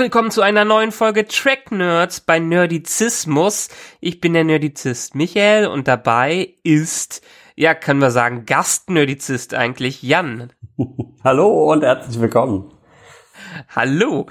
Willkommen zu einer neuen Folge Track Nerds bei Nerdizismus. Ich bin der Nerdizist Michael und dabei ist, ja, können wir sagen, Gastnerdizist eigentlich Jan. Hallo und herzlich willkommen. Hallo.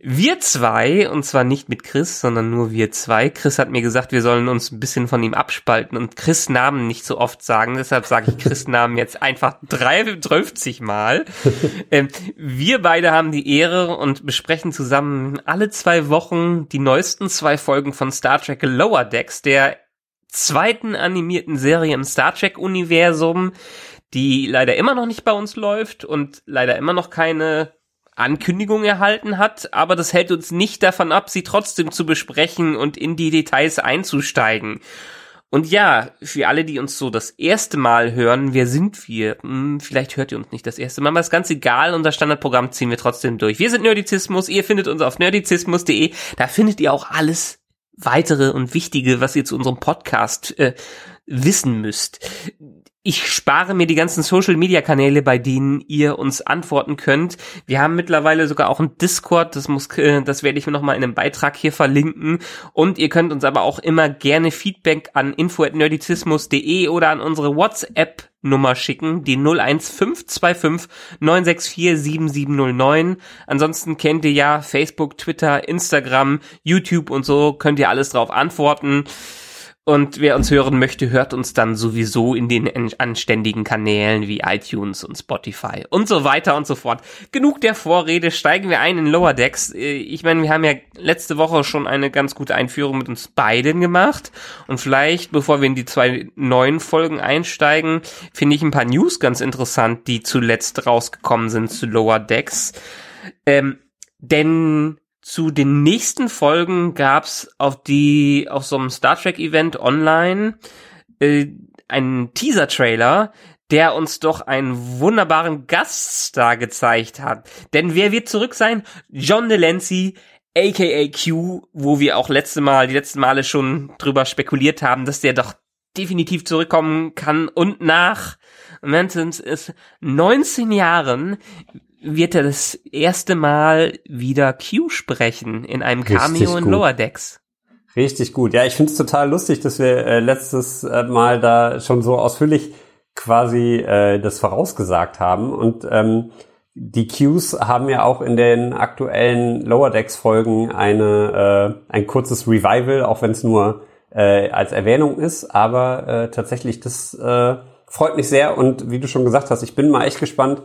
Wir zwei, und zwar nicht mit Chris, sondern nur wir zwei. Chris hat mir gesagt, wir sollen uns ein bisschen von ihm abspalten und Chris Namen nicht so oft sagen. Deshalb sage ich Chris Namen jetzt einfach 53 Mal. ähm, wir beide haben die Ehre und besprechen zusammen alle zwei Wochen die neuesten zwei Folgen von Star Trek Lower Decks, der zweiten animierten Serie im Star Trek Universum, die leider immer noch nicht bei uns läuft und leider immer noch keine Ankündigung erhalten hat, aber das hält uns nicht davon ab, sie trotzdem zu besprechen und in die Details einzusteigen. Und ja, für alle, die uns so das erste Mal hören, wer sind wir? Hm, vielleicht hört ihr uns nicht das erste Mal, aber ist ganz egal, unser Standardprogramm ziehen wir trotzdem durch. Wir sind Nerdizismus, ihr findet uns auf nerdizismus.de, da findet ihr auch alles weitere und wichtige, was ihr zu unserem Podcast äh, wissen müsst. Ich spare mir die ganzen Social Media Kanäle, bei denen ihr uns antworten könnt. Wir haben mittlerweile sogar auch ein Discord, das muss, äh, das werde ich mir nochmal in einem Beitrag hier verlinken. Und ihr könnt uns aber auch immer gerne Feedback an info@nerdizismus.de oder an unsere WhatsApp Nummer schicken, die 01525 964 7709. Ansonsten kennt ihr ja Facebook, Twitter, Instagram, YouTube und so, könnt ihr alles drauf antworten. Und wer uns hören möchte, hört uns dann sowieso in den anständigen Kanälen wie iTunes und Spotify und so weiter und so fort. Genug der Vorrede, steigen wir ein in Lower Decks. Ich meine, wir haben ja letzte Woche schon eine ganz gute Einführung mit uns beiden gemacht. Und vielleicht, bevor wir in die zwei neuen Folgen einsteigen, finde ich ein paar News ganz interessant, die zuletzt rausgekommen sind zu Lower Decks. Ähm, denn zu den nächsten Folgen gab's auf die auf so einem Star Trek Event online äh, einen Teaser Trailer, der uns doch einen wunderbaren Gaststar gezeigt hat. Denn wer wird zurück sein? John Delancey, aka Q, wo wir auch letzte Mal, die letzten Male schon drüber spekuliert haben, dass der doch definitiv zurückkommen kann und nach Mountains ist 19 Jahren wird er das erste Mal wieder Q sprechen in einem Cameo in Lower Decks. Richtig gut. Ja, ich finde es total lustig, dass wir äh, letztes äh, Mal da schon so ausführlich quasi äh, das vorausgesagt haben. Und ähm, die Qs haben ja auch in den aktuellen Lower Decks Folgen eine äh, ein kurzes Revival, auch wenn es nur äh, als Erwähnung ist. Aber äh, tatsächlich, das äh, freut mich sehr. Und wie du schon gesagt hast, ich bin mal echt gespannt,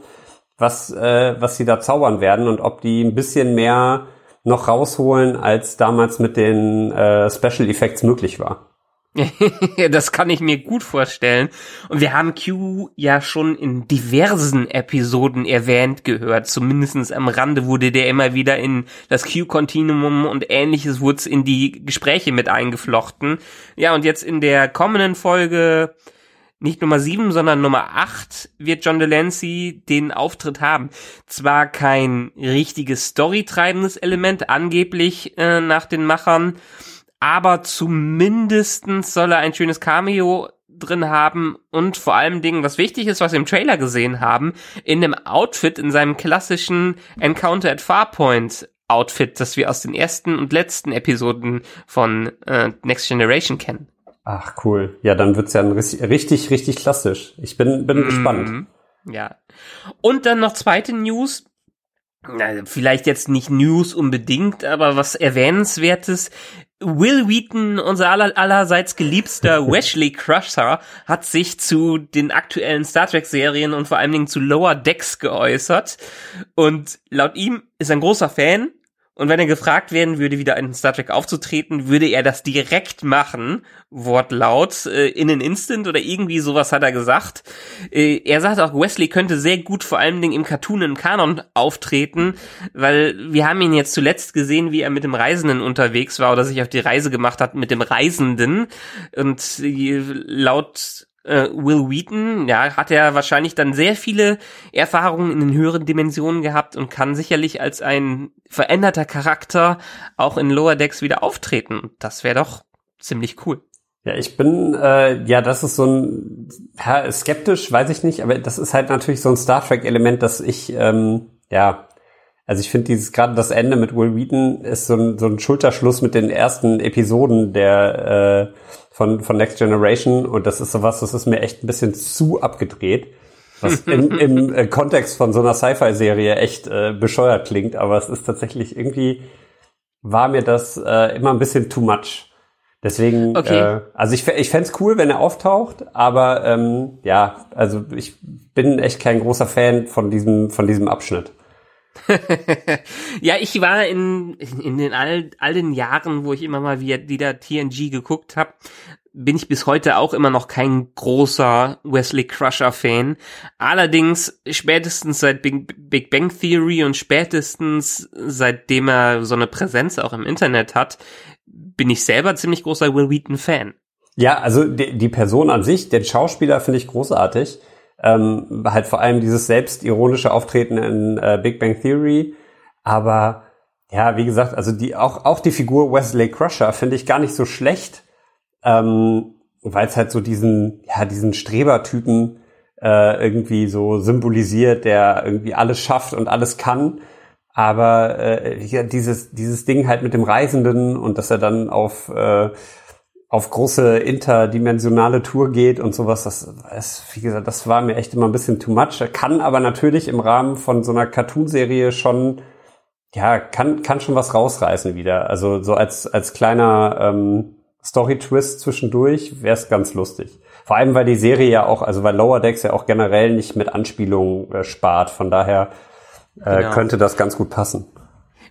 was, äh, was sie da zaubern werden und ob die ein bisschen mehr noch rausholen, als damals mit den äh, Special Effects möglich war. das kann ich mir gut vorstellen. Und wir haben Q ja schon in diversen Episoden erwähnt gehört. Zumindestens am Rande wurde der immer wieder in das Q-Continuum und ähnliches wurde in die Gespräche mit eingeflochten. Ja, und jetzt in der kommenden Folge nicht Nummer 7, sondern Nummer 8 wird John Delancey den Auftritt haben. Zwar kein richtiges storytreibendes Element, angeblich äh, nach den Machern, aber zumindestens soll er ein schönes Cameo drin haben und vor allem Dingen, was wichtig ist, was wir im Trailer gesehen haben, in einem Outfit, in seinem klassischen Encounter at Farpoint Outfit, das wir aus den ersten und letzten Episoden von äh, Next Generation kennen. Ach cool. Ja, dann wird's ja ein richtig, richtig klassisch. Ich bin, bin mhm. gespannt. Ja. Und dann noch zweite News. Vielleicht jetzt nicht News unbedingt, aber was erwähnenswertes. Will Wheaton, unser aller, allerseits geliebster Wesley Crusher, hat sich zu den aktuellen Star Trek Serien und vor allen Dingen zu Lower Decks geäußert. Und laut ihm ist er ein großer Fan Und wenn er gefragt werden würde, wieder in Star Trek aufzutreten, würde er das direkt machen, wortlaut, äh, in an Instant oder irgendwie sowas hat er gesagt. Äh, er sagt auch, Wesley könnte sehr gut vor allem im Cartoon im Kanon auftreten, weil wir haben ihn jetzt zuletzt gesehen, wie er mit dem Reisenden unterwegs war oder sich auf die Reise gemacht hat mit dem Reisenden. Und äh, laut äh, Will Wheaton, ja, hat er wahrscheinlich dann sehr viele Erfahrungen in den höheren Dimensionen gehabt und kann sicherlich als ein veränderter Charakter auch in Lower Decks wieder auftreten. Das wäre doch ziemlich cool. Ja, ich bin, äh, ja, das ist so ein, ja, skeptisch, weiß ich nicht, aber das ist halt natürlich so ein Star Trek-Element, dass ich, ähm, ja, also ich finde dieses, gerade das Ende mit Will Wheaton ist so ein, so ein Schulterschluss mit den ersten Episoden der, äh, von, von Next Generation und das ist sowas, das ist mir echt ein bisschen zu abgedreht. Was im, im äh, Kontext von so einer Sci-Fi-Serie echt äh, bescheuert klingt, aber es ist tatsächlich irgendwie, war mir das äh, immer ein bisschen too much. Deswegen, okay. äh, also ich, ich fände cool, wenn er auftaucht, aber ähm, ja, also ich bin echt kein großer Fan von diesem, von diesem Abschnitt. ja, ich war in, in den all, all den Jahren, wo ich immer mal wieder TNG geguckt habe, bin ich bis heute auch immer noch kein großer Wesley Crusher Fan. Allerdings spätestens seit Big, Bang Theory und spätestens seitdem er so eine Präsenz auch im Internet hat, bin ich selber ziemlich großer Will Wheaton Fan. Ja, also die, die Person an sich, den Schauspieler finde ich großartig. Ähm, halt vor allem dieses selbstironische Auftreten in äh, Big Bang Theory. Aber ja, wie gesagt, also die auch auch die Figur Wesley Crusher finde ich gar nicht so schlecht, ähm, weil es halt so diesen ja diesen Strebertypen äh, irgendwie so symbolisiert, der irgendwie alles schafft und alles kann. Aber äh, ja, dieses dieses Ding halt mit dem Reisenden und dass er dann auf äh, auf große interdimensionale Tour geht und sowas, das, das, wie gesagt, das war mir echt immer ein bisschen too much. Kann aber natürlich im Rahmen von so einer Cartoonserie schon, ja, kann, kann schon was rausreißen wieder. Also so als, als kleiner ähm, Story-Twist zwischendurch wäre es ganz lustig. Vor allem, weil die Serie ja auch, also weil Lower Decks ja auch generell nicht mit Anspielungen äh, spart. Von daher äh, genau. könnte das ganz gut passen.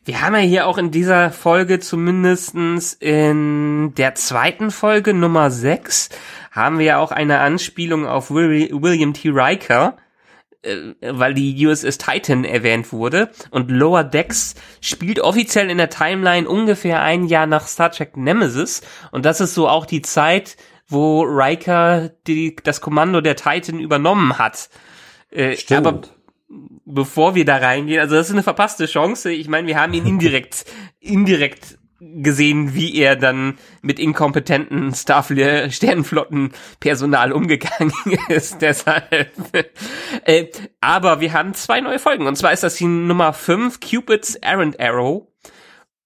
Wir haben ja hier auch in dieser Folge zumindestens in der zweiten Folge Nummer 6 haben wir ja auch eine Anspielung auf William T. Riker, äh, weil die USS Titan erwähnt wurde und Lower Decks spielt offiziell in der Timeline ungefähr ein Jahr nach Star Trek Nemesis und das ist so auch die Zeit, wo Riker die, das Kommando der Titan übernommen hat. Äh, Stimmt. Aber bevor wir da reingehen, also das ist eine verpasste Chance. Ich meine, wir haben ihn indirekt, indirekt gesehen, wie er dann mit inkompetenten Starfleet Sternenflotten-Personal umgegangen ist. Deshalb. äh, aber wir haben zwei neue Folgen. Und zwar ist das die Nummer 5, Cupid's Errand Arrow.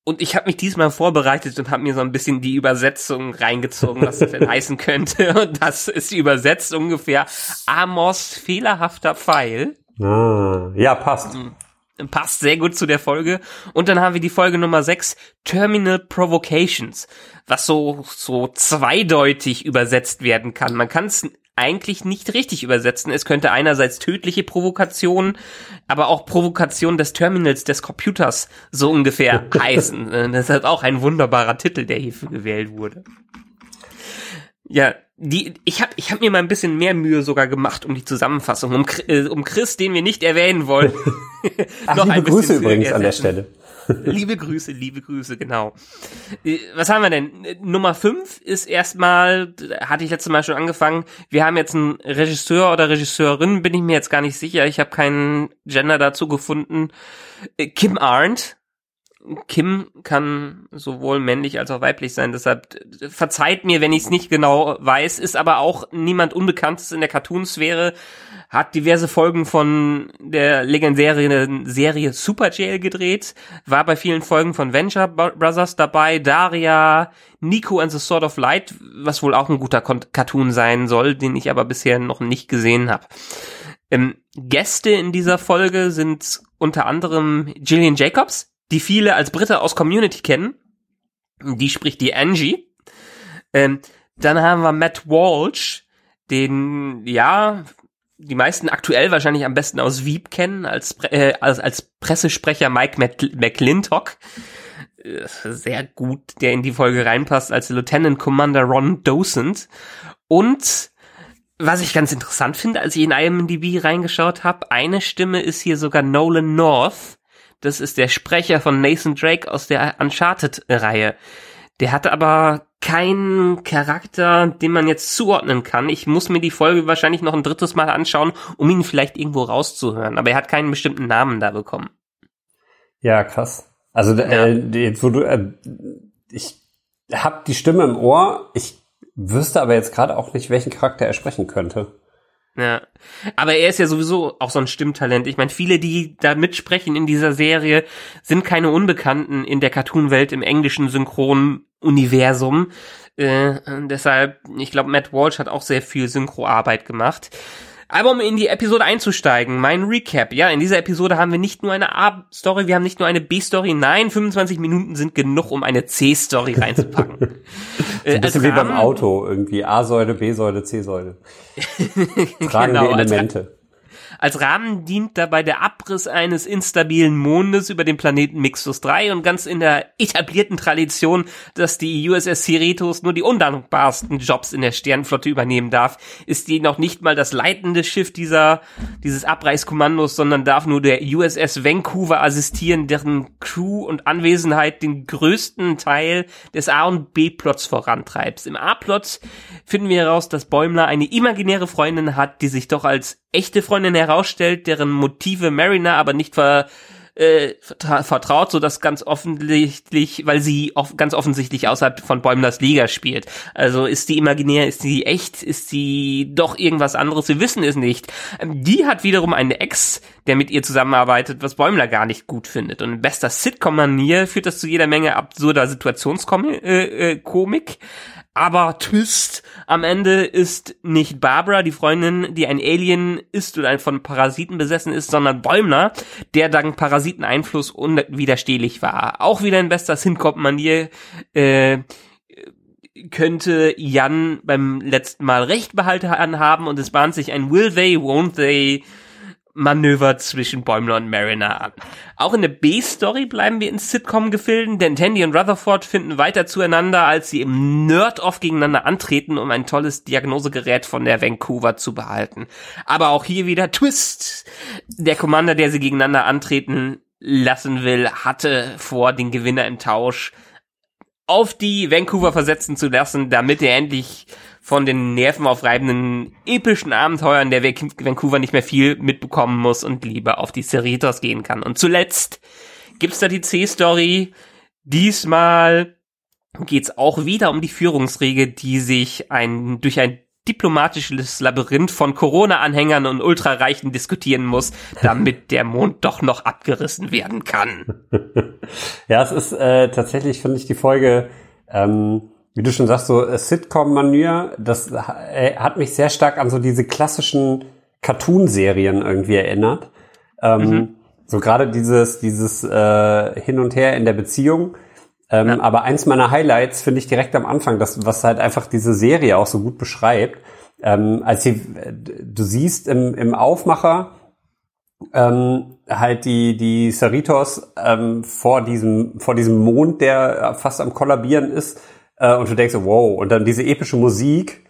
Und ich habe mich diesmal vorbereitet und habe mir so ein bisschen die Übersetzung reingezogen, was das denn heißen könnte. Und das ist übersetzt ungefähr Amos fehlerhafter Pfeil. Ah, ja, passt. Mhm. Passt sehr gut zu der Folge. Und dann haben wir die Folge Nummer 6, Terminal Provocations, was so, so zweideutig übersetzt werden kann. Man kann es eigentlich nicht richtig übersetzen. Es könnte einerseits tödliche Provokation, aber auch Provokation des Terminals des Computers so ungefähr heißen. Äh, das ist auch ein wunderbarer Titel, der hierfür gewählt wurde. Ja, die, ich habe ich hab mir mal ein bisschen mehr Mühe sogar gemacht um die Zusammenfassung, um, äh, um Chris, den wir nicht erwähnen wollen. Ach, noch liebe Grüße übrigens an der Stelle. liebe Grüße, liebe Grüße, genau. Äh, was haben wir denn? Äh, Nummer 5 ist erstmal, hatte ich letztes Mal schon angefangen, wir haben jetzt einen Regisseur oder Regisseurin, bin ich mir jetzt gar nicht sicher, ich habe keinen Gender dazu gefunden. Kim Arndt, Kim kann sowohl männlich als auch weiblich sein, deshalb verzeiht mir, wenn ich es nicht genau weiß, ist aber auch niemand Unbekanntes in der Cartoonsphäre, hat diverse Folgen von der legendären Serie Super Jail gedreht, war bei vielen Folgen von Venture Brothers dabei, Daria, Nico and the Sword of Light, was wohl auch ein guter Cartoon sein soll, den ich aber bisher noch nicht gesehen habe. Ähm, Gäste in dieser Folge sind unter anderem Gillian Jacobs, die viele als Britte aus Community kennen. Die spricht die Angie. Ähm, dann haben wir Matt Walsh, den, ja, die meisten aktuell wahrscheinlich am besten aus Wieb kennen, als, äh, als, als Pressesprecher Mike McClintock. Äh, sehr gut, der in die Folge reinpasst, als Lieutenant Commander Ron Docent. Und was ich ganz interessant finde, als ich in IMDb reingeschaut habe, eine Stimme ist hier sogar Nolan North. Das ist der Sprecher von Nathan Drake aus der Uncharted-Reihe. Der hatte aber keinen Charakter, den man jetzt zuordnen kann. Ich muss mir die Folge wahrscheinlich noch ein drittes Mal anschauen, um ihn vielleicht irgendwo rauszuhören. Aber er hat keinen bestimmten Namen da bekommen. Ja, krass. Also äh, jetzt, wo du, äh, ich habe die Stimme im Ohr. Ich wüsste aber jetzt gerade auch nicht, welchen Charakter er sprechen könnte. Ja. Aber er ist ja sowieso auch so ein Stimmtalent. Ich meine, viele, die da mitsprechen in dieser Serie, sind keine Unbekannten in der Cartoon-Welt im englischen Synchron-Universum. Äh, deshalb, ich glaube, Matt Walsh hat auch sehr viel Synchroarbeit gemacht. Aber um in die Episode einzusteigen, mein Recap. Ja, in dieser Episode haben wir nicht nur eine A-Story, wir haben nicht nur eine B-Story. Nein, 25 Minuten sind genug, um eine C-Story reinzupacken. so ein bisschen wie beim Auto, irgendwie A-Säule, B-Säule, C-Säule. Tragende genau, Elemente. Als Rahmen dient dabei der Abriss eines instabilen Mondes über dem Planeten Mixus 3 und ganz in der etablierten Tradition, dass die USS Cerritos nur die undankbarsten Jobs in der Sternflotte übernehmen darf, ist die noch nicht mal das leitende Schiff dieser, dieses Abreißkommandos, sondern darf nur der USS Vancouver assistieren, deren Crew und Anwesenheit den größten Teil des A- und B-Plots vorantreibt. Im A-Plot finden wir heraus, dass Bäumler eine imaginäre Freundin hat, die sich doch als echte Freundin herausstellt, deren Motive Mariner aber nicht ver, äh, vertraut, so dass ganz offensichtlich, weil sie off ganz offensichtlich außerhalb von Bäumlers Liga spielt. Also ist die imaginär, ist die echt, ist sie doch irgendwas anderes? Wir wissen es nicht. Ähm, die hat wiederum einen Ex, der mit ihr zusammenarbeitet, was Bäumler gar nicht gut findet. Und in bester Sitcom-Manier führt das zu jeder Menge absurder Situationskomik. Äh, äh. Aber Twist, am Ende ist nicht Barbara, die Freundin, die ein Alien ist oder von Parasiten besessen ist, sondern Bäumler, der dank Parasiteneinfluss unwiderstehlich war. Auch wieder in bester Sincop-Manier äh, könnte Jan beim letzten Mal Recht behalten haben und es bahnt sich ein Will they, won't they Manöver zwischen Bäumler und Mariner an. Auch in der B-Story bleiben wir in Sitcom-Gefilden, denn Tandy und Rutherford finden weiter zueinander, als sie im Nerd-Off gegeneinander antreten, um ein tolles Diagnosegerät von der Vancouver zu behalten. Aber auch hier wieder Twist. Der Commander, der sie gegeneinander antreten lassen will, hatte vor, den Gewinner im Tausch auf die Vancouver versetzen zu lassen, damit er endlich von den nervenaufreibenden epischen Abenteuern der Vancouver nicht mehr viel mitbekommen muss und lieber auf die Cerritos gehen kann. Und zuletzt gibt's da die C-Story. Diesmal geht's auch wieder um die Führungsregel, die sich ein, durch ein diplomatisches Labyrinth von Corona-Anhängern und Ultrareichen diskutieren muss, damit der Mond doch noch abgerissen werden kann. ja, es ist äh, tatsächlich, finde ich, die Folge ähm, wie du schon sagst, so äh, Sitcom-Manier, das äh, hat mich sehr stark an so diese klassischen Cartoon-Serien irgendwie erinnert. Ähm, mhm. So gerade dieses, dieses äh, Hin und Her in der Beziehung. Ähm, ja. Aber eins meiner Highlights finde ich direkt am Anfang, das, was halt einfach diese Serie auch so gut beschreibt. Ähm, als sie, du siehst im, im Aufmacher ähm, halt die, die Cerritos ähm, vor diesem, vor diesem Mond, der fast am Kollabieren ist, äh, und du denkst, wow, und dann diese epische Musik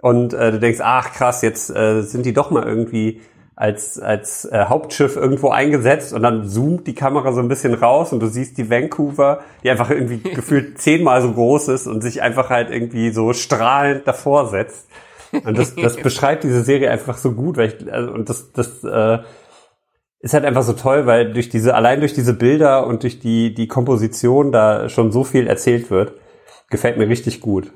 und äh, du denkst, ach krass, jetzt äh, sind die doch mal irgendwie als, als äh, Hauptschiff irgendwo eingesetzt und dann zoomt die Kamera so ein bisschen raus und du siehst die Vancouver, die einfach irgendwie gefühlt zehnmal so groß ist und sich einfach halt irgendwie so strahlend davor setzt. Und das, das beschreibt diese Serie einfach so gut, weil ich, also, und das, das äh, ist halt einfach so toll, weil durch diese, allein durch diese Bilder und durch die, die Komposition da schon so viel erzählt wird. Gefällt mir richtig gut.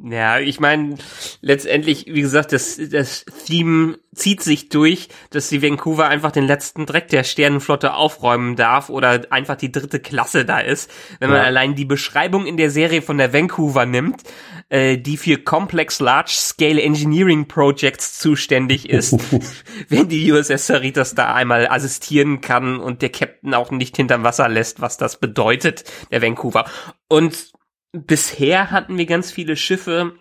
Ja, ich meine, letztendlich, wie gesagt, das, das Theme zieht sich durch, dass die Vancouver einfach den letzten Dreck der Sternenflotte aufräumen darf oder einfach die dritte Klasse da ist. Wenn man ja. allein die Beschreibung in der Serie von der Vancouver nimmt, äh, die für Complex Large Scale Engineering Projects zuständig ist, wenn die USS Cerritos da einmal assistieren kann und der Captain auch nicht hinterm Wasser lässt, was das bedeutet, der Vancouver. Und bisher hatten wir ganz viele Schiffe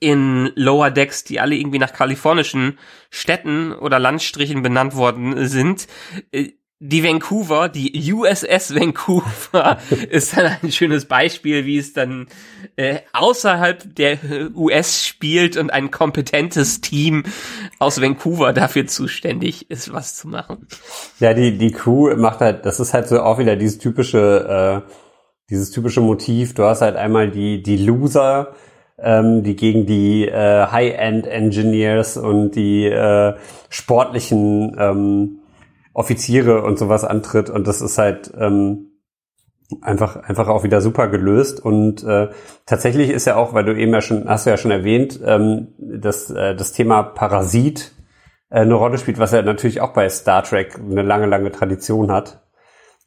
in Lower Decks, die alle irgendwie nach kalifornischen Städten oder Landstrichen benannt worden sind. Äh, die Vancouver, die USS Vancouver ist dann ein schönes Beispiel, wie es dann äh, außerhalb der US spielt und ein kompetentes Team aus Vancouver dafür zuständig ist, was zu machen. Ja, die die Crew macht halt, das ist halt so auch wieder dieses typische äh, dieses typische Motiv. Du hast halt einmal die die Loser, ähm, die gegen die äh, High-End Engineers und die äh, sportlichen ähm, Offiziere und sowas antritt und das ist halt ähm, einfach einfach auch wieder super gelöst und äh, tatsächlich ist ja auch, weil du eben ja schon hast du ja schon erwähnt, ähm, dass äh, das Thema Parasit äh, eine Rolle spielt, was ja natürlich auch bei Star Trek eine lange lange Tradition hat.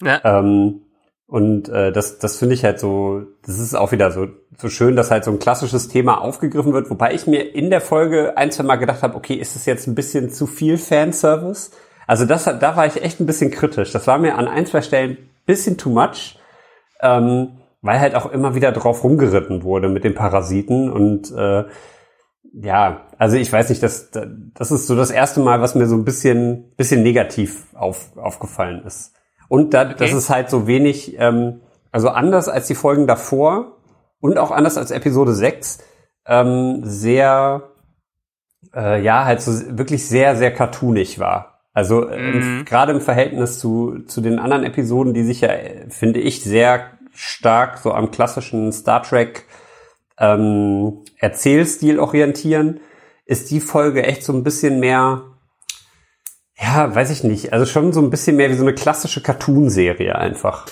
Ja. Ähm, und äh, das, das finde ich halt so, das ist auch wieder so, so schön, dass halt so ein klassisches Thema aufgegriffen wird, wobei ich mir in der Folge ein, zwei Mal gedacht habe, okay, ist das jetzt ein bisschen zu viel Fanservice? Also das, da war ich echt ein bisschen kritisch. Das war mir an ein, zwei Stellen bisschen too much, ähm, weil halt auch immer wieder drauf rumgeritten wurde mit den Parasiten und äh, ja, also ich weiß nicht, das, das ist so das erste Mal, was mir so ein bisschen, bisschen negativ auf, aufgefallen ist. Und da, okay. das ist halt so wenig, ähm, also anders als die Folgen davor und auch anders als Episode 6, ähm, sehr, äh, ja, halt so wirklich sehr, sehr cartoonig war. Also mhm. gerade im Verhältnis zu, zu den anderen Episoden, die sich ja, finde ich, sehr stark so am klassischen Star Trek ähm, Erzählstil orientieren, ist die Folge echt so ein bisschen mehr, ja, weiß ich nicht, also schon so ein bisschen mehr wie so eine klassische Cartoon-Serie einfach.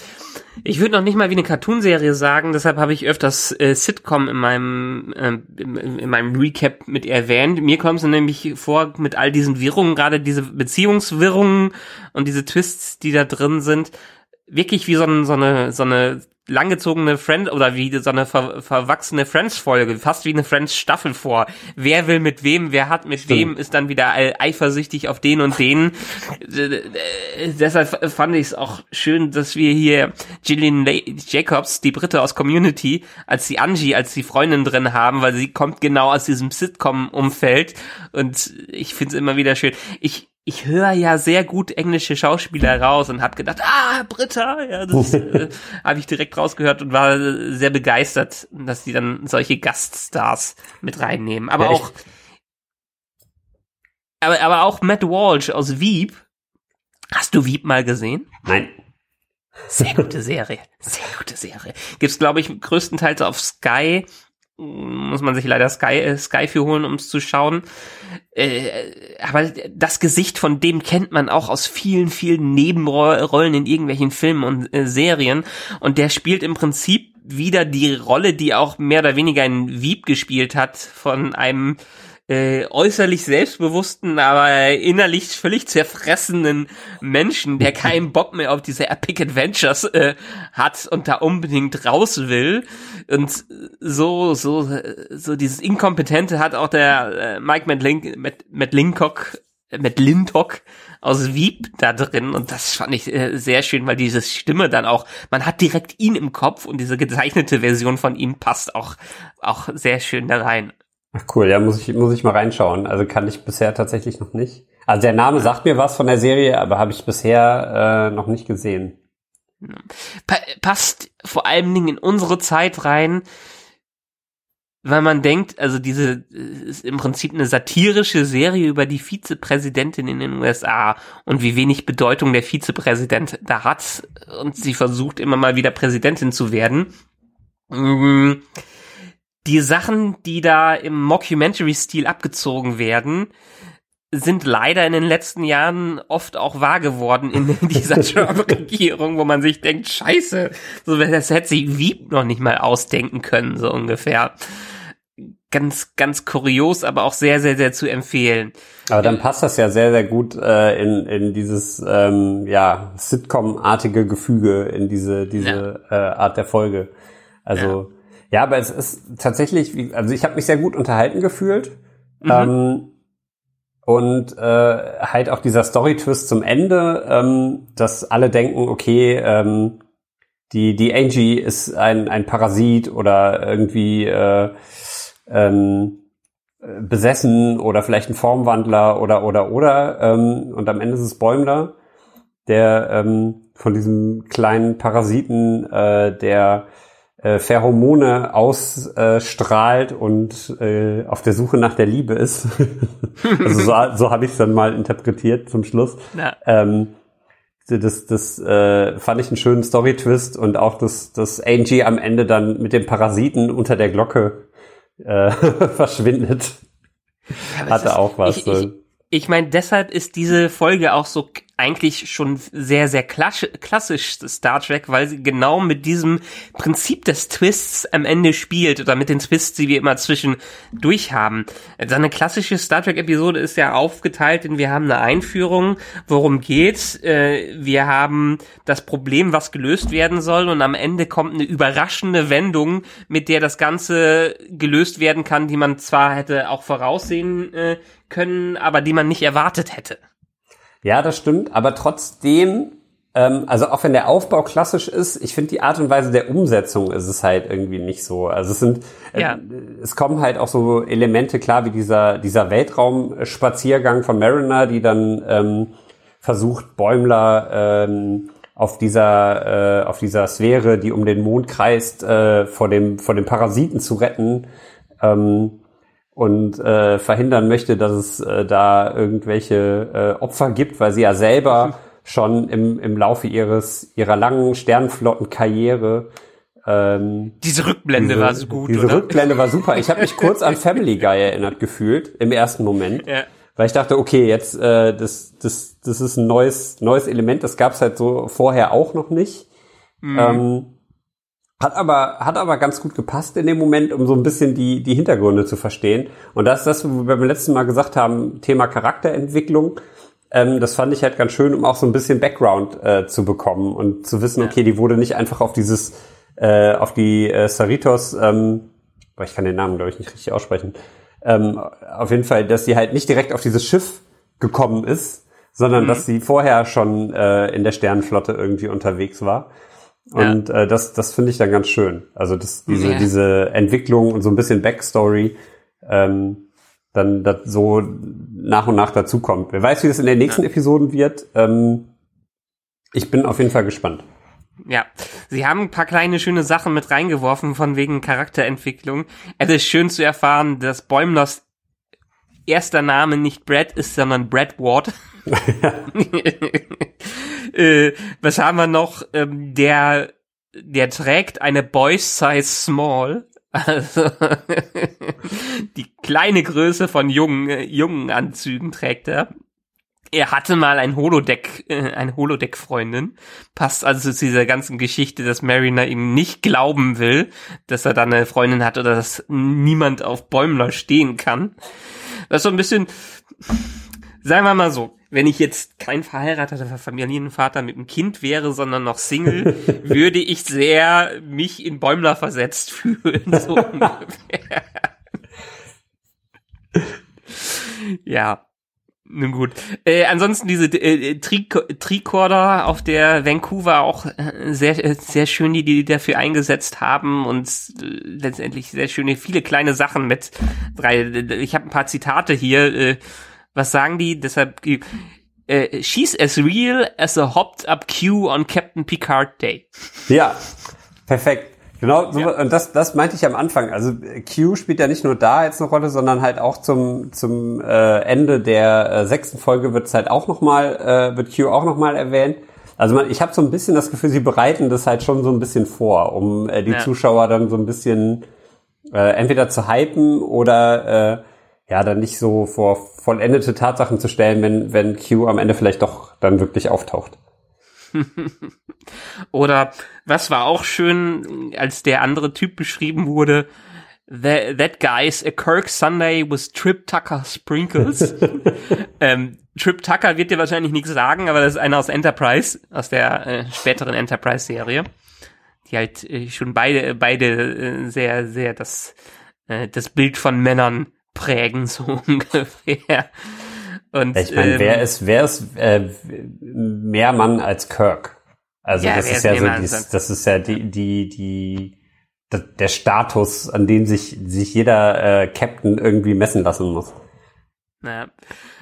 Ich würde noch nicht mal wie eine Cartoonserie sagen, deshalb habe ich öfters äh, Sitcom in meinem äh, in, in meinem Recap mit erwähnt. Mir kommt es nämlich vor mit all diesen Wirrungen, gerade diese Beziehungswirrungen und diese Twists, die da drin sind, wirklich wie so, ein, so eine so eine langgezogene Friend oder wie so eine ver verwachsene Friends-Folge, fast wie eine Friends-Staffel vor. Wer will mit wem, wer hat mit Stimmt. wem, ist dann wieder eifersüchtig auf den und den. Deshalb fand ich es auch schön, dass wir hier Gillian Jacobs, die Britte aus Community, als die Angie, als die Freundin drin haben, weil sie kommt genau aus diesem Sitcom-Umfeld und ich finde es immer wieder schön. Ich ich höre ja sehr gut englische Schauspieler raus und habe gedacht, ah, Britta, ja, das äh, habe ich direkt rausgehört und war sehr begeistert, dass die dann solche Gaststars mit reinnehmen. Aber ja, auch, aber, aber auch Matt Walsh aus Veep. Hast du Veep mal gesehen? Nein. Sehr gute Serie, sehr gute Serie. Gibt's glaube ich größtenteils auf Sky muss man sich leider Sky, äh, Sky für holen, um es zu schauen. Äh, aber das Gesicht von dem kennt man auch aus vielen, vielen Nebenrollen in irgendwelchen Filmen und äh, Serien. Und der spielt im Prinzip wieder die Rolle, die auch mehr oder weniger in Wieb gespielt hat, von einem äh, äußerlich selbstbewussten, aber innerlich völlig zerfressenen Menschen, der keinen Bock mehr auf diese Epic Adventures äh, hat und da unbedingt raus will. Und so, so, so dieses Inkompetente hat auch der äh, Mike McLink, Matt, Matt Lincock, Matt Lintock aus Wieb da drin und das fand ich äh, sehr schön, weil diese Stimme dann auch, man hat direkt ihn im Kopf und diese gezeichnete Version von ihm passt auch, auch sehr schön da rein. Ach cool, ja, muss ich, muss ich mal reinschauen. Also kann ich bisher tatsächlich noch nicht. Also der Name sagt mir was von der Serie, aber habe ich bisher äh, noch nicht gesehen. Pa passt vor allen Dingen in unsere Zeit rein, weil man denkt, also diese ist im Prinzip eine satirische Serie über die Vizepräsidentin in den USA und wie wenig Bedeutung der Vizepräsident da hat und sie versucht immer mal wieder Präsidentin zu werden. Mhm die Sachen, die da im Mockumentary-Stil abgezogen werden, sind leider in den letzten Jahren oft auch wahr geworden in dieser Trump-Regierung, wo man sich denkt, scheiße, so das hätte sich Wieb noch nicht mal ausdenken können, so ungefähr. Ganz, ganz kurios, aber auch sehr, sehr, sehr zu empfehlen. Aber dann passt das ja sehr, sehr gut äh, in, in dieses ähm, ja, Sitcom-artige Gefüge, in diese, diese ja. äh, Art der Folge. Also ja aber es ist tatsächlich, also ich habe mich sehr gut unterhalten gefühlt. Mhm. Ähm, und äh, halt auch dieser Story-Twist zum Ende, ähm, dass alle denken, okay, ähm, die, die Angie ist ein, ein Parasit oder irgendwie äh, ähm, äh, besessen oder vielleicht ein Formwandler oder oder oder ähm, und am Ende ist es Bäumler, der ähm, von diesem kleinen Parasiten, äh, der äh, Pheromone ausstrahlt und äh, auf der Suche nach der Liebe ist. also so, so habe ich es dann mal interpretiert zum Schluss. Ja. Ähm, das, das äh, fand ich einen schönen Story-Twist und auch, dass, dass Angie am Ende dann mit dem Parasiten unter der Glocke äh, verschwindet. Ja, Hatte ist, auch was. Ich, ich, ich meine, deshalb ist diese Folge auch so eigentlich schon sehr, sehr klassisch Star Trek, weil sie genau mit diesem Prinzip des Twists am Ende spielt oder mit den Twists, die wir immer zwischendurch haben. So eine klassische Star Trek Episode ist ja aufgeteilt in wir haben eine Einführung, worum geht's, äh, wir haben das Problem, was gelöst werden soll und am Ende kommt eine überraschende Wendung, mit der das Ganze gelöst werden kann, die man zwar hätte auch voraussehen äh, können, aber die man nicht erwartet hätte. Ja, das stimmt, aber trotzdem, ähm, also auch wenn der Aufbau klassisch ist, ich finde die Art und Weise der Umsetzung ist es halt irgendwie nicht so. Also es sind, äh, ja. es kommen halt auch so Elemente klar wie dieser dieser Weltraumspaziergang von Mariner, die dann ähm, versucht Bäumler ähm, auf dieser äh, auf dieser Sphäre, die um den Mond kreist, äh, vor dem vor dem Parasiten zu retten. Ähm, und äh, verhindern möchte, dass es äh, da irgendwelche äh, Opfer gibt, weil sie ja selber schon im, im Laufe ihres ihrer langen Sternflottenkarriere ähm, diese Rückblende diese, war so gut. Diese oder? Rückblende war super. Ich habe mich kurz an Family Guy erinnert gefühlt im ersten Moment, ja. weil ich dachte, okay, jetzt äh, das das das ist ein neues neues Element. Das gab's halt so vorher auch noch nicht. Mhm. Ähm, hat aber, hat aber ganz gut gepasst in dem Moment, um so ein bisschen die, die Hintergründe zu verstehen. Und das das, wo wir beim letzten Mal gesagt haben, Thema Charakterentwicklung. Ähm, das fand ich halt ganz schön, um auch so ein bisschen Background äh, zu bekommen und zu wissen, okay, die wurde nicht einfach auf dieses, äh, auf die äh, Saritos, ähm, aber ich kann den Namen, glaube ich, nicht richtig aussprechen. Ähm, auf jeden Fall, dass sie halt nicht direkt auf dieses Schiff gekommen ist, sondern mhm. dass sie vorher schon äh, in der Sternenflotte irgendwie unterwegs war. Und ja. äh, das, das finde ich dann ganz schön. Also das, diese, ja. diese Entwicklung und so ein bisschen Backstory ähm, dann das so nach und nach dazukommt. Wer weiß, wie das in den nächsten ja. Episoden wird. Ähm, ich bin auf jeden Fall gespannt. Ja, sie haben ein paar kleine schöne Sachen mit reingeworfen von wegen Charakterentwicklung. Es ist schön zu erfahren, dass Bäumlers erster Name nicht Brad ist, sondern Brad Ward. äh, was haben wir noch? Ähm, der, der trägt eine Boys Size Small. Also die kleine Größe von jungen, äh, jungen Anzügen trägt er. Er hatte mal ein Holodeck, äh, eine Holodeck-Freundin. Passt also zu dieser ganzen Geschichte, dass Mariner ihm nicht glauben will, dass er da eine Freundin hat oder dass niemand auf Bäumler stehen kann. Das ist so ein bisschen, sagen wir mal so, wenn ich jetzt kein verheirateter Familienvater mit einem Kind wäre, sondern noch Single, würde ich sehr mich in Bäumler versetzt fühlen, so ungefähr. ja. Nun gut. Äh, ansonsten diese äh, Tricorder auf der Vancouver auch äh, sehr sehr schön, die die dafür eingesetzt haben und äh, letztendlich sehr schöne viele kleine Sachen mit drei. Ich habe ein paar Zitate hier. Äh, was sagen die? Deshalb, äh, she's as real as a hopped up Q on Captain Picard Day. Ja, perfekt. Genau, so, ja. und das, das meinte ich am Anfang. Also Q spielt ja nicht nur da jetzt eine Rolle, sondern halt auch zum, zum äh, Ende der äh, sechsten Folge wird es halt auch nochmal, äh, wird Q auch nochmal erwähnt. Also man, ich habe so ein bisschen das Gefühl, sie bereiten das halt schon so ein bisschen vor, um äh, die ja. Zuschauer dann so ein bisschen äh, entweder zu hypen oder äh, ja, dann nicht so vor vollendete Tatsachen zu stellen, wenn, wenn Q am Ende vielleicht doch dann wirklich auftaucht. Oder was war auch schön, als der andere Typ beschrieben wurde, that, that guy's a Kirk Sunday with Trip Tucker Sprinkles. ähm, Trip Tucker wird dir wahrscheinlich nichts sagen, aber das ist einer aus Enterprise, aus der äh, späteren Enterprise-Serie, die halt äh, schon beide, beide äh, sehr, sehr das, äh, das Bild von Männern prägen, so ungefähr. Und, ich meine, ähm, wer ist, wer ist äh, mehr Mann als Kirk? Also ja, das ist ja so, dies, das ist ja die, die, die, der Status, an dem sich, sich jeder äh, Captain irgendwie messen lassen muss. Naja.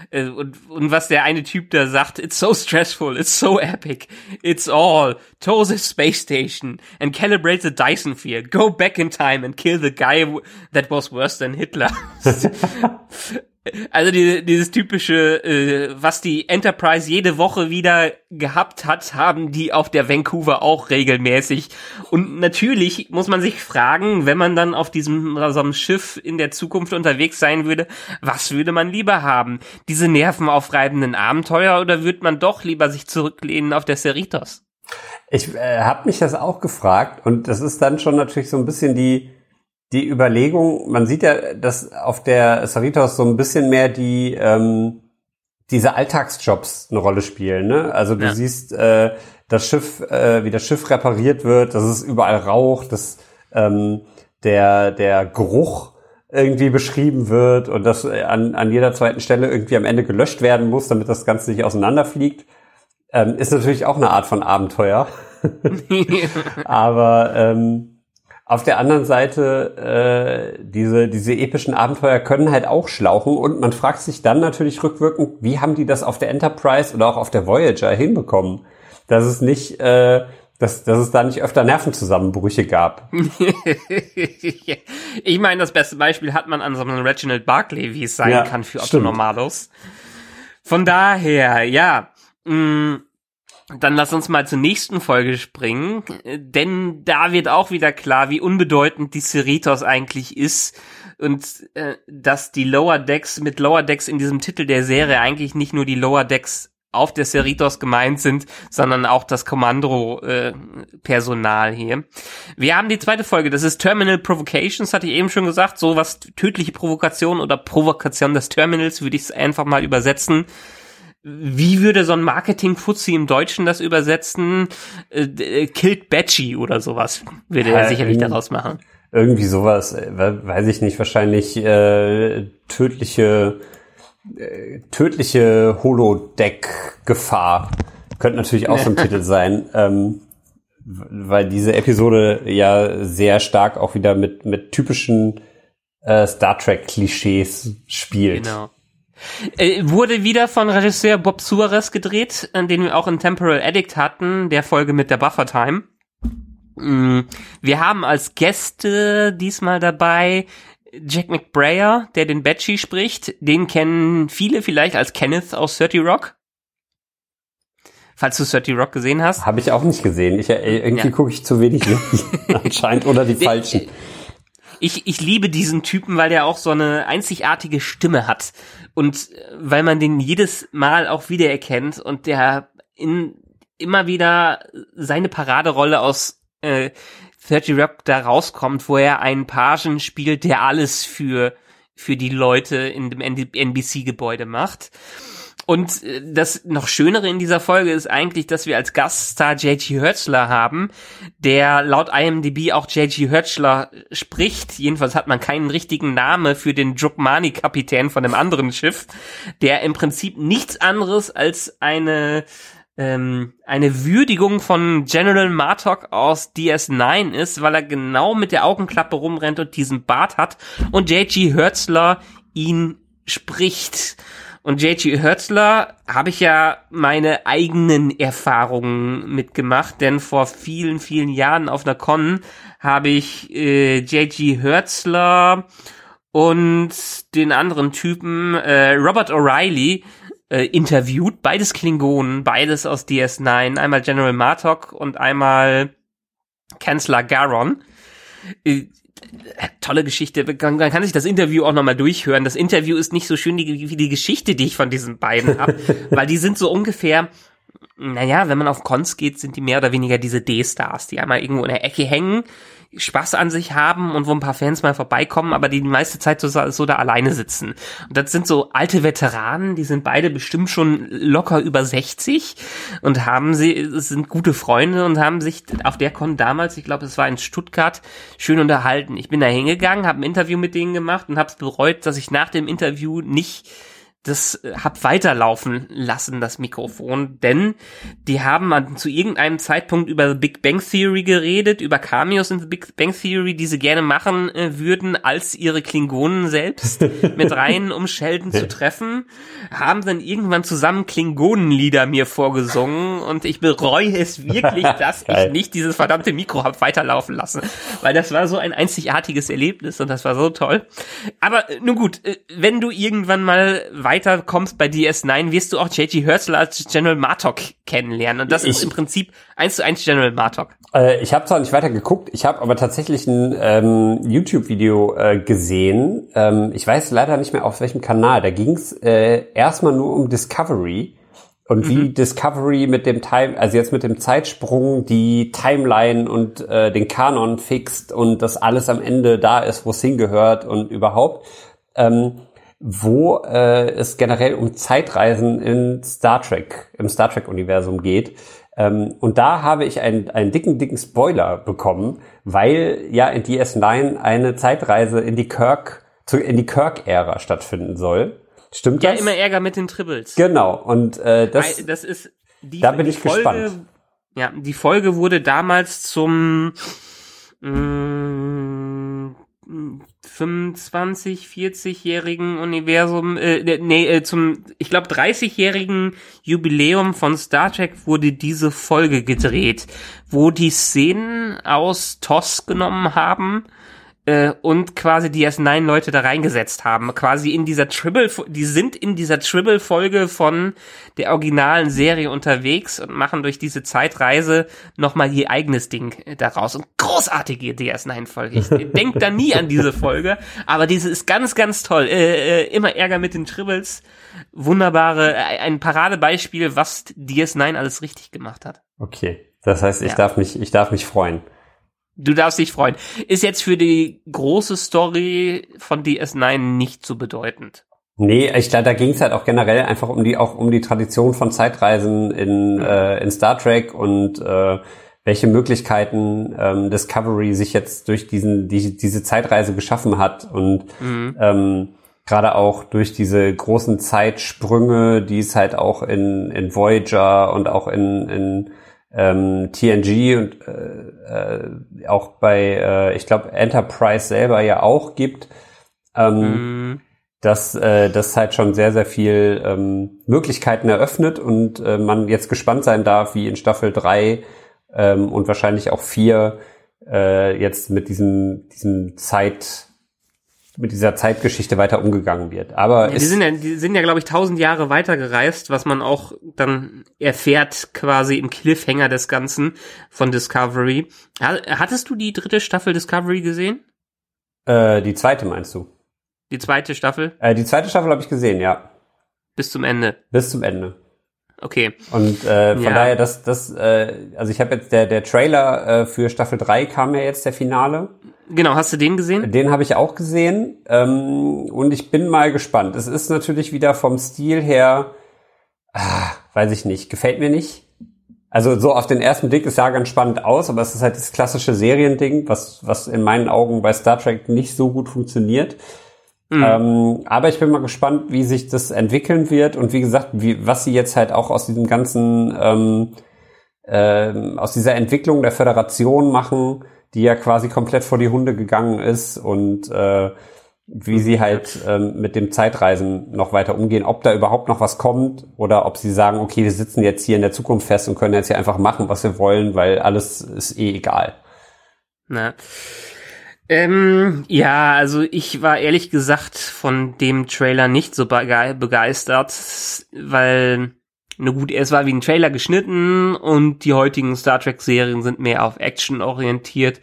Äh, und, und was der eine Typ da sagt, it's so stressful, it's so epic, it's all, tow the space station and calibrate the Dyson sphere, go back in time and kill the guy that was worse than Hitler. Also die, dieses typische, äh, was die Enterprise jede Woche wieder gehabt hat, haben die auf der Vancouver auch regelmäßig. Und natürlich muss man sich fragen, wenn man dann auf diesem so einem Schiff in der Zukunft unterwegs sein würde, was würde man lieber haben? Diese nervenaufreibenden Abenteuer oder würde man doch lieber sich zurücklehnen auf der Cerritos? Ich äh, habe mich das auch gefragt und das ist dann schon natürlich so ein bisschen die die Überlegung, man sieht ja, dass auf der Saritos so ein bisschen mehr die ähm, diese Alltagsjobs eine Rolle spielen. Ne? Also du ja. siehst äh, das Schiff, äh, wie das Schiff repariert wird, dass es überall raucht, dass ähm, der der Geruch irgendwie beschrieben wird und dass an, an jeder zweiten Stelle irgendwie am Ende gelöscht werden muss, damit das Ganze nicht auseinanderfliegt. Ähm, ist natürlich auch eine Art von Abenteuer. Aber ähm, auf der anderen Seite, äh, diese, diese epischen Abenteuer können halt auch schlauchen und man fragt sich dann natürlich rückwirkend, wie haben die das auf der Enterprise oder auch auf der Voyager hinbekommen? Dass es nicht, äh, dass, dass es da nicht öfter Nervenzusammenbrüche gab. ich meine, das beste Beispiel hat man an so einem Reginald Barclay, wie es sein ja, kann für Otto. Normalos. Von daher, ja, mh, mm, dann lass uns mal zur nächsten Folge springen, denn da wird auch wieder klar, wie unbedeutend die Cerritos eigentlich ist und äh, dass die Lower Decks mit Lower Decks in diesem Titel der Serie eigentlich nicht nur die Lower Decks auf der Cerritos gemeint sind, sondern auch das Kommando-Personal äh, hier. Wir haben die zweite Folge, das ist Terminal Provocations, hatte ich eben schon gesagt, so was tödliche Provokation oder Provokation des Terminals, würde ich es einfach mal übersetzen wie würde so ein Marketing-Fuzzi im Deutschen das übersetzen? Äh, äh Killed Batchy oder sowas würde ja, er sicherlich daraus machen. Irgendwie sowas, äh, weiß ich nicht, wahrscheinlich äh, tödliche äh, tödliche Holodeck-Gefahr. Könnte natürlich auch so ein Titel sein, ähm, weil diese Episode ja sehr stark auch wieder mit, mit typischen äh, Star Trek-Klischees spielt. Genau. Äh, wurde wieder von Regisseur Bob Suarez gedreht, den wir auch in Temporal Addict hatten, der Folge mit der Buffer Time. Mm, wir haben als Gäste diesmal dabei Jack McBrayer, der den Batchy spricht. Den kennen viele vielleicht als Kenneth aus 30 Rock. Falls du 30 Rock gesehen hast. Habe ich auch nicht gesehen. Ich, äh, irgendwie ja. gucke ich zu wenig anscheinend oder die falschen. Ich, ich liebe diesen Typen, weil der auch so eine einzigartige Stimme hat und äh, weil man den jedes Mal auch wiedererkennt und der in immer wieder seine Paraderolle aus äh, 30 Rock da rauskommt, wo er einen Pagen spielt, der alles für für die Leute in dem NBC-Gebäude macht. Und äh, das noch Schönere in dieser Folge ist eigentlich, dass wir als Gaststar J.G. Hertzler haben, der laut IMDb auch J.G. Hertzler spricht. Jedenfalls hat man keinen richtigen Namen für den Jokmani-Kapitän von einem anderen Schiff, der im Prinzip nichts anderes als eine ähm, eine Würdigung von General Martok aus DS9 ist, weil er genau mit der Augenklappe rumrennt und diesen Bart hat und J.G. Hertzler ihn spricht. Und J.G. Hörzler habe ich ja meine eigenen Erfahrungen mitgemacht, denn vor vielen, vielen Jahren auf einer Con habe ich äh, J.G. Hörzler und den anderen Typen äh, Robert O'Reilly äh, interviewt, beides Klingonen, beides aus DS9, einmal General Martok und einmal Kanzler Garon. Tolle Geschichte. Man kann sich das Interview auch nochmal durchhören. Das Interview ist nicht so schön wie die Geschichte, die ich von diesen beiden habe, weil die sind so ungefähr naja, wenn man auf Cons geht, sind die mehr oder weniger diese D-Stars, die einmal irgendwo in der Ecke hängen, Spaß an sich haben und wo ein paar Fans mal vorbeikommen, aber die die meiste Zeit so, so da alleine sitzen. Und das sind so alte Veteranen, die sind beide bestimmt schon locker über 60 und haben sie, sind gute Freunde und haben sich auf der Con damals, ich glaube, es war in Stuttgart, schön unterhalten. Ich bin da hingegangen, habe ein Interview mit denen gemacht und habe es bereut, dass ich nach dem Interview nicht das äh, hab weiterlaufen lassen, das Mikrofon, denn die haben zu irgendeinem Zeitpunkt über The Big Bang Theory geredet, über Cameos in The Big Bang Theory, die sie gerne machen äh, würden, als ihre Klingonen selbst mit rein, um Sheldon zu treffen, haben dann irgendwann zusammen Klingonenlieder mir vorgesungen und ich bereue es wirklich, dass ich nicht dieses verdammte Mikro hab weiterlaufen lassen, weil das war so ein einzigartiges Erlebnis und das war so toll. Aber äh, nun gut, äh, wenn du irgendwann mal weiterkommst bei DS9, wirst du auch JG Hertzler als General Martok kennenlernen. Und das ich, ist im Prinzip eins zu eins General Martok. Äh, ich habe zwar nicht weiter geguckt, ich habe aber tatsächlich ein ähm, YouTube-Video äh, gesehen. Ähm, ich weiß leider nicht mehr auf welchem Kanal. Da ging es äh, erstmal nur um Discovery und wie mhm. Discovery mit dem Time, also jetzt mit dem Zeitsprung die Timeline und äh, den Kanon fixt und das alles am Ende da ist, wo es hingehört und überhaupt. Ähm, wo äh, es generell um Zeitreisen in Star Trek, im Star Trek-Universum geht. Ähm, und da habe ich einen, einen dicken, dicken Spoiler bekommen, weil ja in DS9 eine Zeitreise in die Kirk, zu, in die Kirk-Ära stattfinden soll. Stimmt ja, das? Ja, immer Ärger mit den Tribbles. Genau, und äh, das, das ist die, da bin ich Folge, gespannt. Ja, die Folge wurde damals zum mh, mm, 25, 40-jährigen Universum, äh, nee, äh, zum, ich glaube, 30-jährigen Jubiläum von Star Trek wurde diese Folge gedreht, wo die Szenen aus TOS genommen haben, äh, und quasi die erst neun Leute da reingesetzt haben. Quasi in dieser Tribble, die sind in dieser Tribble-Folge von der originalen Serie unterwegs und machen durch diese Zeitreise nochmal ihr eigenes Ding daraus. Und großartige DS9-Folge. Ich denke da nie an diese Folge, aber diese ist ganz, ganz toll. Äh, äh, immer Ärger mit den Tribbles. Wunderbare, äh, ein Paradebeispiel, was DS9 alles richtig gemacht hat. Okay. Das heißt, ich ja. darf mich, ich darf mich freuen. Du darfst dich freuen. Ist jetzt für die große Story von DS9 nicht so bedeutend. Nee, ich glaube, da ging es halt auch generell einfach um die, auch um die Tradition von Zeitreisen in, äh, in Star Trek und äh, welche Möglichkeiten ähm, Discovery sich jetzt durch diesen, die, diese Zeitreise geschaffen hat und mhm. ähm, gerade auch durch diese großen Zeitsprünge, die es halt auch in, in Voyager und auch in, in ähm, TNG und äh, äh, auch bei, äh, ich glaube, Enterprise selber ja auch gibt, ähm, mm. dass äh, das halt schon sehr, sehr viel ähm, Möglichkeiten eröffnet und äh, man jetzt gespannt sein darf, wie in Staffel 3 ähm, und wahrscheinlich auch 4 äh, jetzt mit diesem, diesem Zeit mit dieser Zeitgeschichte weiter umgegangen wird. Aber ja, die sind ja, die sind ja, glaube ich, tausend Jahre weitergereist, was man auch dann erfährt quasi im Cliffhanger des Ganzen von Discovery. Hattest du die dritte Staffel Discovery gesehen? Äh, die zweite meinst du? Die zweite Staffel? Äh, die zweite Staffel habe ich gesehen, ja. Bis zum Ende. Bis zum Ende. Okay. Und äh, von ja. daher, das, das, äh, also ich habe jetzt der der Trailer äh, für Staffel 3 kam ja jetzt der Finale. Genau, hast du den gesehen? Den habe ich auch gesehen ähm, und ich bin mal gespannt. Es ist natürlich wieder vom Stil her, ah, weiß ich nicht, gefällt mir nicht. Also so auf den ersten Blick, es sah ganz spannend aus, aber es ist halt das klassische Seriending, was, was in meinen Augen bei Star Trek nicht so gut funktioniert. Mhm. Ähm, aber ich bin mal gespannt, wie sich das entwickeln wird und wie gesagt, wie, was sie jetzt halt auch aus diesem ganzen, ähm, äh, aus dieser Entwicklung der Föderation machen, die ja quasi komplett vor die Hunde gegangen ist und äh, wie sie halt ähm, mit dem Zeitreisen noch weiter umgehen, ob da überhaupt noch was kommt oder ob sie sagen, okay, wir sitzen jetzt hier in der Zukunft fest und können jetzt hier einfach machen, was wir wollen, weil alles ist eh egal. Na. Ähm, ja, also ich war ehrlich gesagt von dem Trailer nicht so begeistert, weil, na gut, es war wie ein Trailer geschnitten und die heutigen Star Trek Serien sind mehr auf Action orientiert.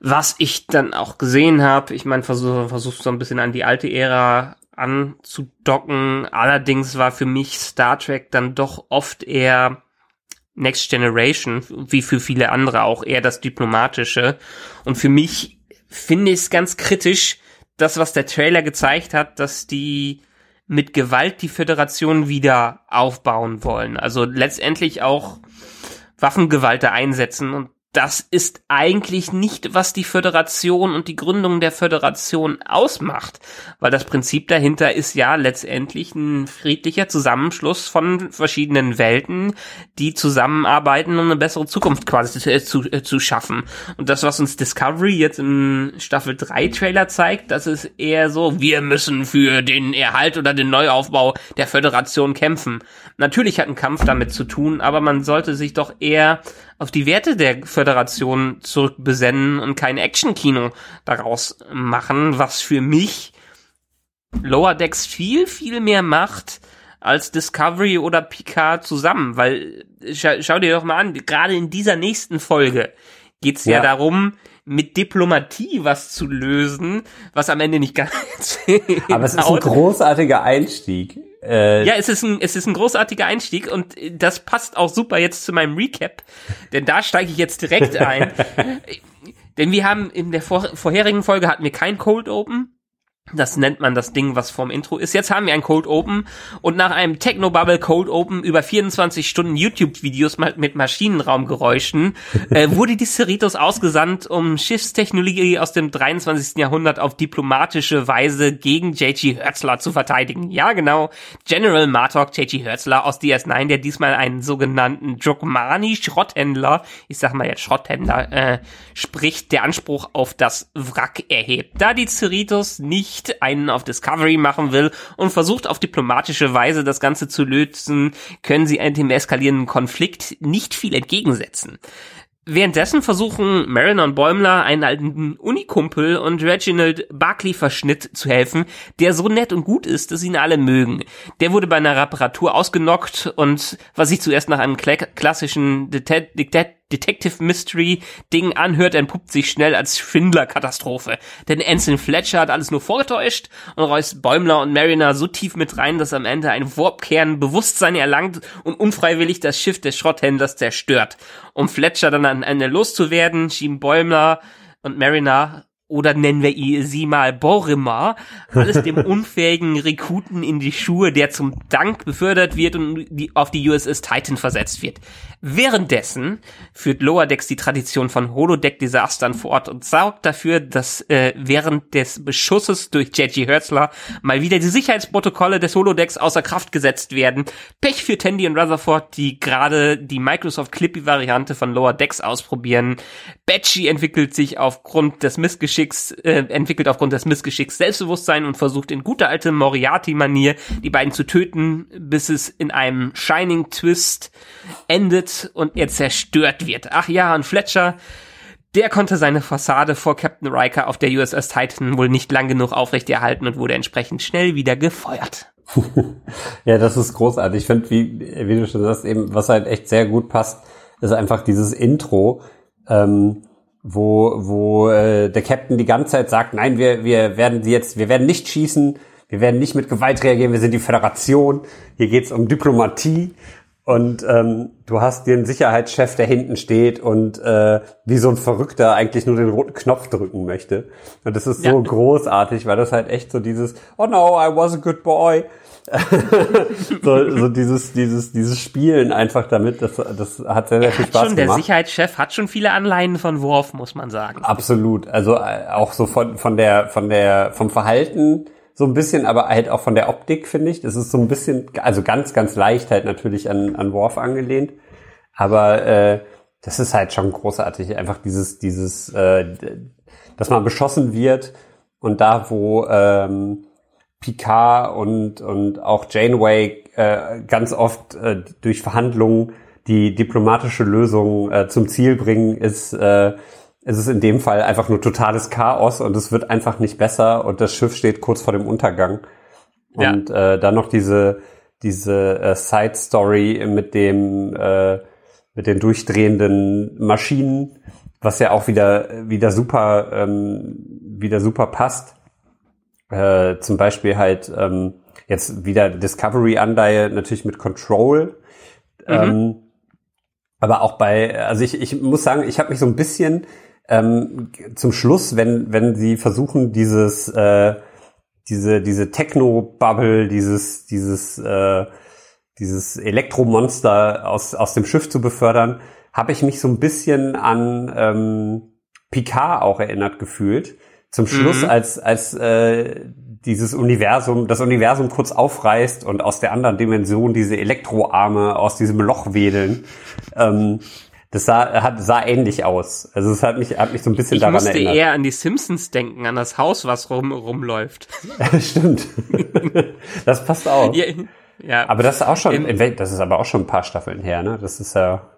Was ich dann auch gesehen habe, ich meine, versuch, versuchst so ein bisschen an die alte Ära anzudocken. Allerdings war für mich Star Trek dann doch oft eher Next Generation, wie für viele andere auch eher das Diplomatische. Und für mich finde ich es ganz kritisch, das, was der Trailer gezeigt hat, dass die mit Gewalt die Föderation wieder aufbauen wollen. Also letztendlich auch Waffengewalt da einsetzen und das ist eigentlich nicht, was die Föderation und die Gründung der Föderation ausmacht, weil das Prinzip dahinter ist ja letztendlich ein friedlicher Zusammenschluss von verschiedenen Welten, die zusammenarbeiten, um eine bessere Zukunft quasi zu, äh, zu schaffen. Und das, was uns Discovery jetzt im Staffel 3 Trailer zeigt, das ist eher so, wir müssen für den Erhalt oder den Neuaufbau der Föderation kämpfen. Natürlich hat ein Kampf damit zu tun, aber man sollte sich doch eher auf die Werte der Föderation zurückbesennen und kein Actionkino daraus machen, was für mich Lower Decks viel, viel mehr macht als Discovery oder Picard zusammen, weil schau, schau dir doch mal an, gerade in dieser nächsten Folge geht's ja. ja darum, mit Diplomatie was zu lösen, was am Ende nicht ganz. Aber es ist ein großartiger Einstieg. Äh, ja, es ist ein es ist ein großartiger Einstieg und das passt auch super jetzt zu meinem Recap, denn da steige ich jetzt direkt ein. denn wir haben in der vor vorherigen Folge hatten wir kein Cold Open, das nennt man das Ding, was vorm Intro ist. Jetzt haben wir ein Cold Open und nach einem Technobubble Cold Open über 24 Stunden YouTube-Videos mit Maschinenraumgeräuschen äh, wurde die Cerritos ausgesandt, um Schiffstechnologie aus dem 23. Jahrhundert auf diplomatische Weise gegen J.G. Hertzler zu verteidigen. Ja, genau. General Martok J.G. Hertzler aus DS9, der diesmal einen sogenannten Jokmani-Schrotthändler, ich sag mal jetzt Schrotthändler, äh, spricht, der Anspruch auf das Wrack erhebt. Da die Cerritos nicht nicht einen auf Discovery machen will und versucht auf diplomatische Weise das Ganze zu lösen, können sie dem eskalierenden Konflikt nicht viel entgegensetzen. Währenddessen versuchen Marin und Bäumler einen alten Unikumpel und Reginald Barclay Verschnitt zu helfen, der so nett und gut ist, dass ihn alle mögen. Der wurde bei einer Reparatur ausgenockt und was sich zuerst nach einem klassischen Det Det Detective Mystery Ding anhört, entpuppt sich schnell als Schwindler-Katastrophe. Denn Anson Fletcher hat alles nur vorgetäuscht und reißt Bäumler und Mariner so tief mit rein, dass am Ende ein Warpkern Bewusstsein erlangt und unfreiwillig das Schiff des Schrotthändlers zerstört. Um Fletcher dann am Ende loszuwerden, schieben Bäumler und Mariner oder nennen wir sie mal Borimar, alles dem unfähigen Rekruten in die Schuhe, der zum Dank befördert wird und die, auf die USS Titan versetzt wird. Währenddessen führt Lower Decks die Tradition von Holodeck-Desastern fort und sorgt dafür, dass äh, während des Beschusses durch J.G. Hertzler mal wieder die Sicherheitsprotokolle des Holodecks außer Kraft gesetzt werden. Pech für Tandy und Rutherford, die gerade die Microsoft Clippy-Variante von Lower Decks ausprobieren. Batchy entwickelt sich aufgrund des Missgeschicks, äh, entwickelt aufgrund des Missgeschicks Selbstbewusstsein und versucht in guter alte Moriarty-Manier die beiden zu töten, bis es in einem Shining Twist endet und er zerstört wird. Ach ja, und Fletcher, der konnte seine Fassade vor Captain Riker auf der USS Titan wohl nicht lang genug aufrechterhalten und wurde entsprechend schnell wieder gefeuert. ja, das ist großartig. Ich finde, wie, wie du schon sagst, eben, was halt echt sehr gut passt, ist einfach dieses Intro, ähm, wo, wo äh, der Captain die ganze Zeit sagt, nein, wir, wir werden sie jetzt, wir werden nicht schießen, wir werden nicht mit Gewalt reagieren, wir sind die Föderation, hier geht's um Diplomatie und ähm, du hast den Sicherheitschef, der hinten steht und äh, wie so ein Verrückter eigentlich nur den roten Knopf drücken möchte. Und das ist so ja. großartig, weil das halt echt so dieses, oh no, I was a good boy. so, so dieses, dieses, dieses Spielen einfach damit, das, das hat sehr, sehr viel Spaß schon, gemacht. Der Sicherheitschef hat schon viele Anleihen von Worf, muss man sagen. Absolut. Also äh, auch so von, von der, von der, vom Verhalten so ein bisschen, aber halt auch von der Optik, finde ich. Das ist so ein bisschen, also ganz, ganz leicht halt natürlich an, an Worf angelehnt. Aber äh, das ist halt schon großartig. Einfach dieses, dieses, äh, dass man beschossen wird und da, wo ähm, Picard und, und auch Janeway äh, ganz oft äh, durch Verhandlungen die diplomatische Lösung äh, zum Ziel bringen, ist äh, es ist in dem Fall einfach nur totales Chaos und es wird einfach nicht besser und das Schiff steht kurz vor dem Untergang. Und ja. äh, dann noch diese, diese äh, Side Story mit dem, äh, mit den durchdrehenden Maschinen, was ja auch wieder, wieder super, ähm, wieder super passt. Äh, zum Beispiel halt ähm, jetzt wieder Discovery-Anleihe natürlich mit Control. Mhm. Ähm, aber auch bei, also ich, ich muss sagen, ich habe mich so ein bisschen ähm, zum Schluss, wenn, wenn sie versuchen, dieses, äh, diese, diese Techno-Bubble, dieses, dieses, äh, dieses Elektromonster aus, aus dem Schiff zu befördern, habe ich mich so ein bisschen an ähm, Picard auch erinnert gefühlt. Zum Schluss, mhm. als, als äh, dieses Universum, das Universum kurz aufreißt und aus der anderen Dimension diese Elektroarme aus diesem Loch wedeln. Ähm, das sah, hat, sah ähnlich aus. Also es hat mich, hat mich so ein bisschen ich daran musste erinnert. eher an die Simpsons denken, an das Haus, was rum, rumläuft. Stimmt. das passt auch. Ja, ja. Aber das ist auch schon, das ist aber auch schon ein paar Staffeln her, ne? Das ist ja.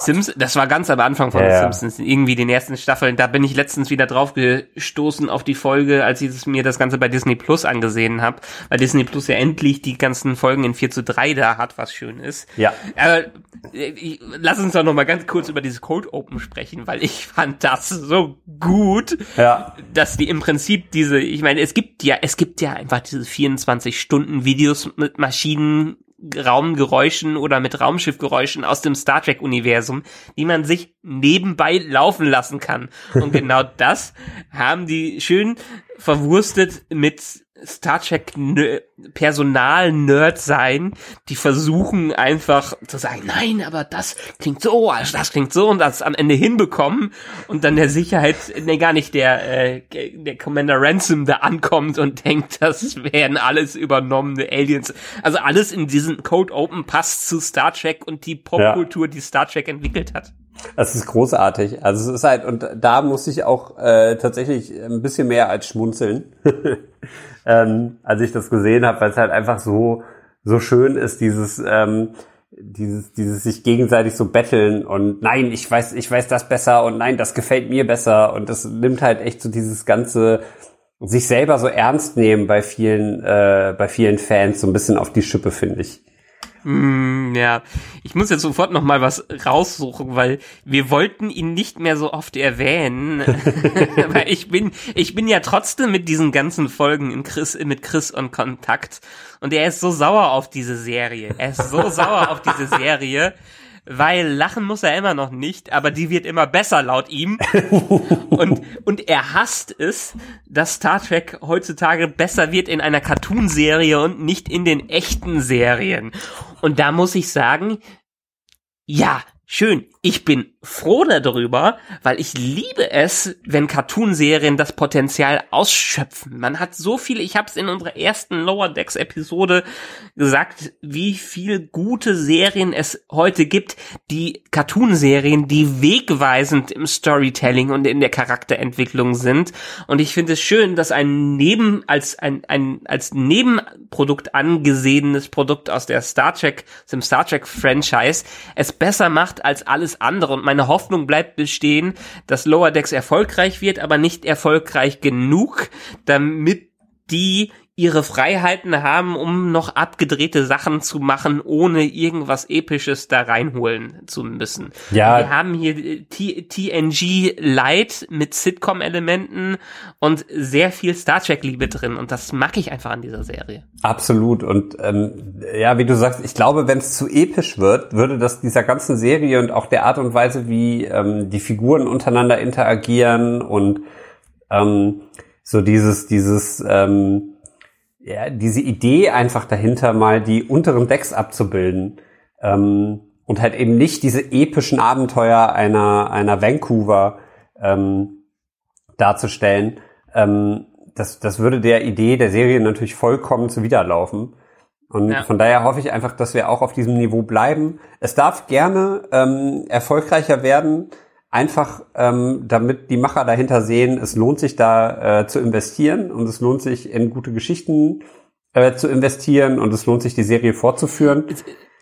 Sims, das war ganz am Anfang von Ja, ja. Simpsons, irgendwie den ersten Staffeln. Da bin ich letztens wieder drauf gestoßen auf die Folge, als ich mir das Ganze bei Disney Plus angesehen habe, weil Disney Plus ja endlich die ganzen Folgen in 4 zu 3 da hat, was schön ist. Ja. Aber äh, ich, lass uns doch noch mal ganz kurz über diese Cold Open sprechen, weil ich fand das so gut, Ja. dass die im Prinzip diese, ich meine, es gibt ja, es gibt ja einfach diese 24 Stunden Videos mit Maschinen Raumgeräuschen oder mit Raumschiffgeräuschen aus dem Star Trek Universum, die man sich nebenbei laufen lassen kann. Und genau das haben die schön verwurstet mit Star Trek Personal Nerd sein, die versuchen einfach zu sagen, nein, aber das klingt so, also das klingt so und das am Ende hinbekommen und dann der Sicherheit, nee, gar nicht der äh, der Commander Ransom da ankommt und denkt, das wären alles übernommene Aliens. Also alles in diesen Code Open passt zu Star Trek und die Popkultur, die Star Trek entwickelt hat. Das ist großartig. Also es ist halt, und da muss ich auch äh, tatsächlich ein bisschen mehr als schmunzeln, ähm, als ich das gesehen habe, weil es halt einfach so, so schön ist, dieses, ähm, dieses, dieses sich gegenseitig so betteln und nein, ich weiß, ich weiß das besser und nein, das gefällt mir besser und das nimmt halt echt so dieses ganze sich selber so ernst nehmen bei vielen, äh, bei vielen Fans so ein bisschen auf die Schippe, finde ich. Mm, ja, ich muss jetzt sofort noch mal was raussuchen, weil wir wollten ihn nicht mehr so oft erwähnen, weil ich bin, ich bin ja trotzdem mit diesen ganzen Folgen in Chris, mit Chris in Kontakt. Und er ist so sauer auf diese Serie. Er ist so sauer auf diese Serie, weil lachen muss er immer noch nicht, aber die wird immer besser laut ihm. und, und er hasst es, dass Star Trek heutzutage besser wird in einer Cartoonserie und nicht in den echten Serien. Und da muss ich sagen, ja, schön. Ich bin froh darüber, weil ich liebe es, wenn Cartoonserien das Potenzial ausschöpfen. Man hat so viele, ich habe es in unserer ersten Lower Decks Episode gesagt, wie viel gute Serien es heute gibt, die Cartoonserien, die wegweisend im Storytelling und in der Charakterentwicklung sind. Und ich finde es schön, dass ein Neben, als ein, ein, als Nebenprodukt angesehenes Produkt aus der Star Trek, dem Star Trek Franchise es besser macht als alles andere. Und meine Hoffnung bleibt bestehen, dass Lower Decks erfolgreich wird, aber nicht erfolgreich genug, damit die ihre Freiheiten haben, um noch abgedrehte Sachen zu machen, ohne irgendwas Episches da reinholen zu müssen. Ja. Wir haben hier T TNG Light mit Sitcom-Elementen und sehr viel Star Trek-Liebe drin und das mag ich einfach an dieser Serie. Absolut. Und ähm, ja, wie du sagst, ich glaube, wenn es zu episch wird, würde das dieser ganzen Serie und auch der Art und Weise, wie ähm, die Figuren untereinander interagieren und ähm, so dieses, dieses, ähm, ja, diese Idee einfach dahinter, mal die unteren Decks abzubilden ähm, und halt eben nicht diese epischen Abenteuer einer, einer Vancouver ähm, darzustellen. Ähm, das, das würde der Idee der Serie natürlich vollkommen zuwiderlaufen. Und Ja. von daher hoffe ich einfach, dass wir auch auf diesem Niveau bleiben. Es darf gerne ähm, erfolgreicher werden, einfach ähm, damit die Macher dahinter sehen, es lohnt sich da äh, zu investieren und es lohnt sich in gute Geschichten äh, zu investieren und es lohnt sich die Serie fortzuführen.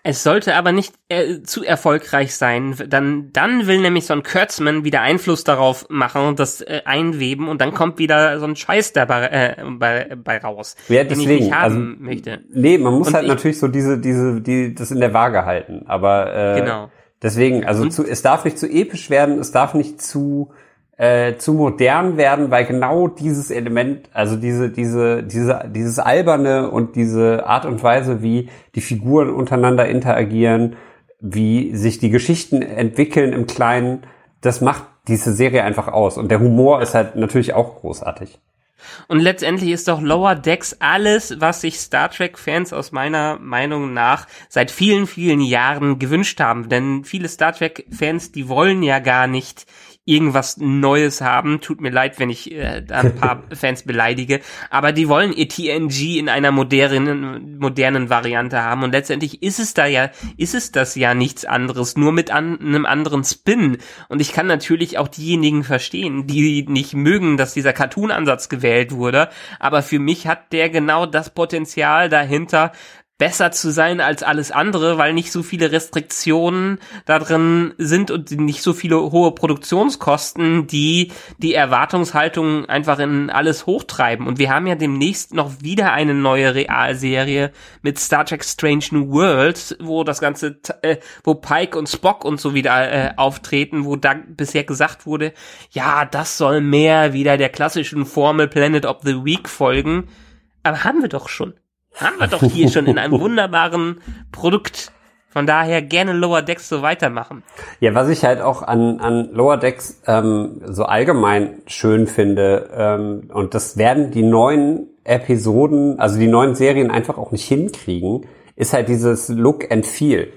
Es sollte aber nicht äh, zu erfolgreich sein. Dann, dann will nämlich so ein Kurtzman wieder Einfluss darauf machen und das äh, einweben und dann kommt wieder so ein Scheiß dabei äh, bei, bei raus, Ja, den ich deswegen, nicht haben also, möchte. Nee, man muss Und halt ich- natürlich so diese, diese, die, das in der Waage halten. Aber äh, Genau. Deswegen, also zu, es darf nicht zu episch werden, es darf nicht zu äh, zu modern werden, weil genau dieses Element, also diese, diese, diese, dieses alberne und diese Art und Weise, wie die Figuren untereinander interagieren, wie sich die Geschichten entwickeln im Kleinen, das macht diese Serie einfach aus. Und der Humor ist halt natürlich auch großartig. Und letztendlich ist doch Lower Decks alles, was sich Star Trek-Fans aus meiner Meinung nach seit vielen, vielen Jahren gewünscht haben. Denn viele Star Trek-Fans, die wollen ja gar nicht irgendwas Neues haben. Tut mir leid, wenn ich äh, da ein paar Fans beleidige, aber die wollen ihr TNG in einer modernen modernen Variante haben. Und letztendlich ist es da ja ist es das ja nichts anderes, nur mit an, einem anderen Spin. Und ich kann natürlich auch diejenigen verstehen, die nicht mögen, dass dieser Cartoon Ansatz gewählt wurde, aber für mich hat der genau das Potenzial dahinter, besser zu sein als alles andere, weil nicht so viele Restriktionen da drin sind und nicht so viele hohe Produktionskosten, die die Erwartungshaltung einfach in alles hochtreiben. Und wir haben ja demnächst noch wieder eine neue Realserie mit Star Trek Strange New Worlds, wo das ganze, äh, wo Pike und Spock und so wieder äh, auftreten, wo da bisher gesagt wurde, ja, das soll mehr wieder der klassischen Formel Planet of the Week folgen. Aber haben wir doch schon haben wir doch hier schon in einem wunderbaren Produkt. Von daher gerne Lower Decks so weitermachen. Ja, was ich halt auch an, an Lower Decks ähm, so allgemein schön finde, ähm, und das werden die neuen Episoden, also die neuen Serien einfach auch nicht hinkriegen, ist halt dieses Look and Feel.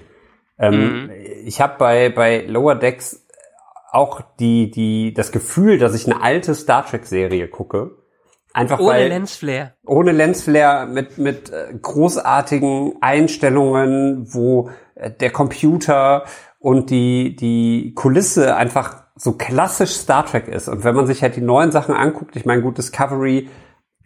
Ähm, mhm. Ich habe bei, bei Lower Decks auch die, die, das Gefühl, dass ich eine alte Star Trek-Serie gucke Einfach ohne weil, Lensflare. Ohne Lensflare, mit, mit äh, großartigen Einstellungen, wo äh, der Computer und die, die Kulisse einfach so klassisch Star Trek ist. Und wenn man sich halt die neuen Sachen anguckt, ich meine, gut, Discovery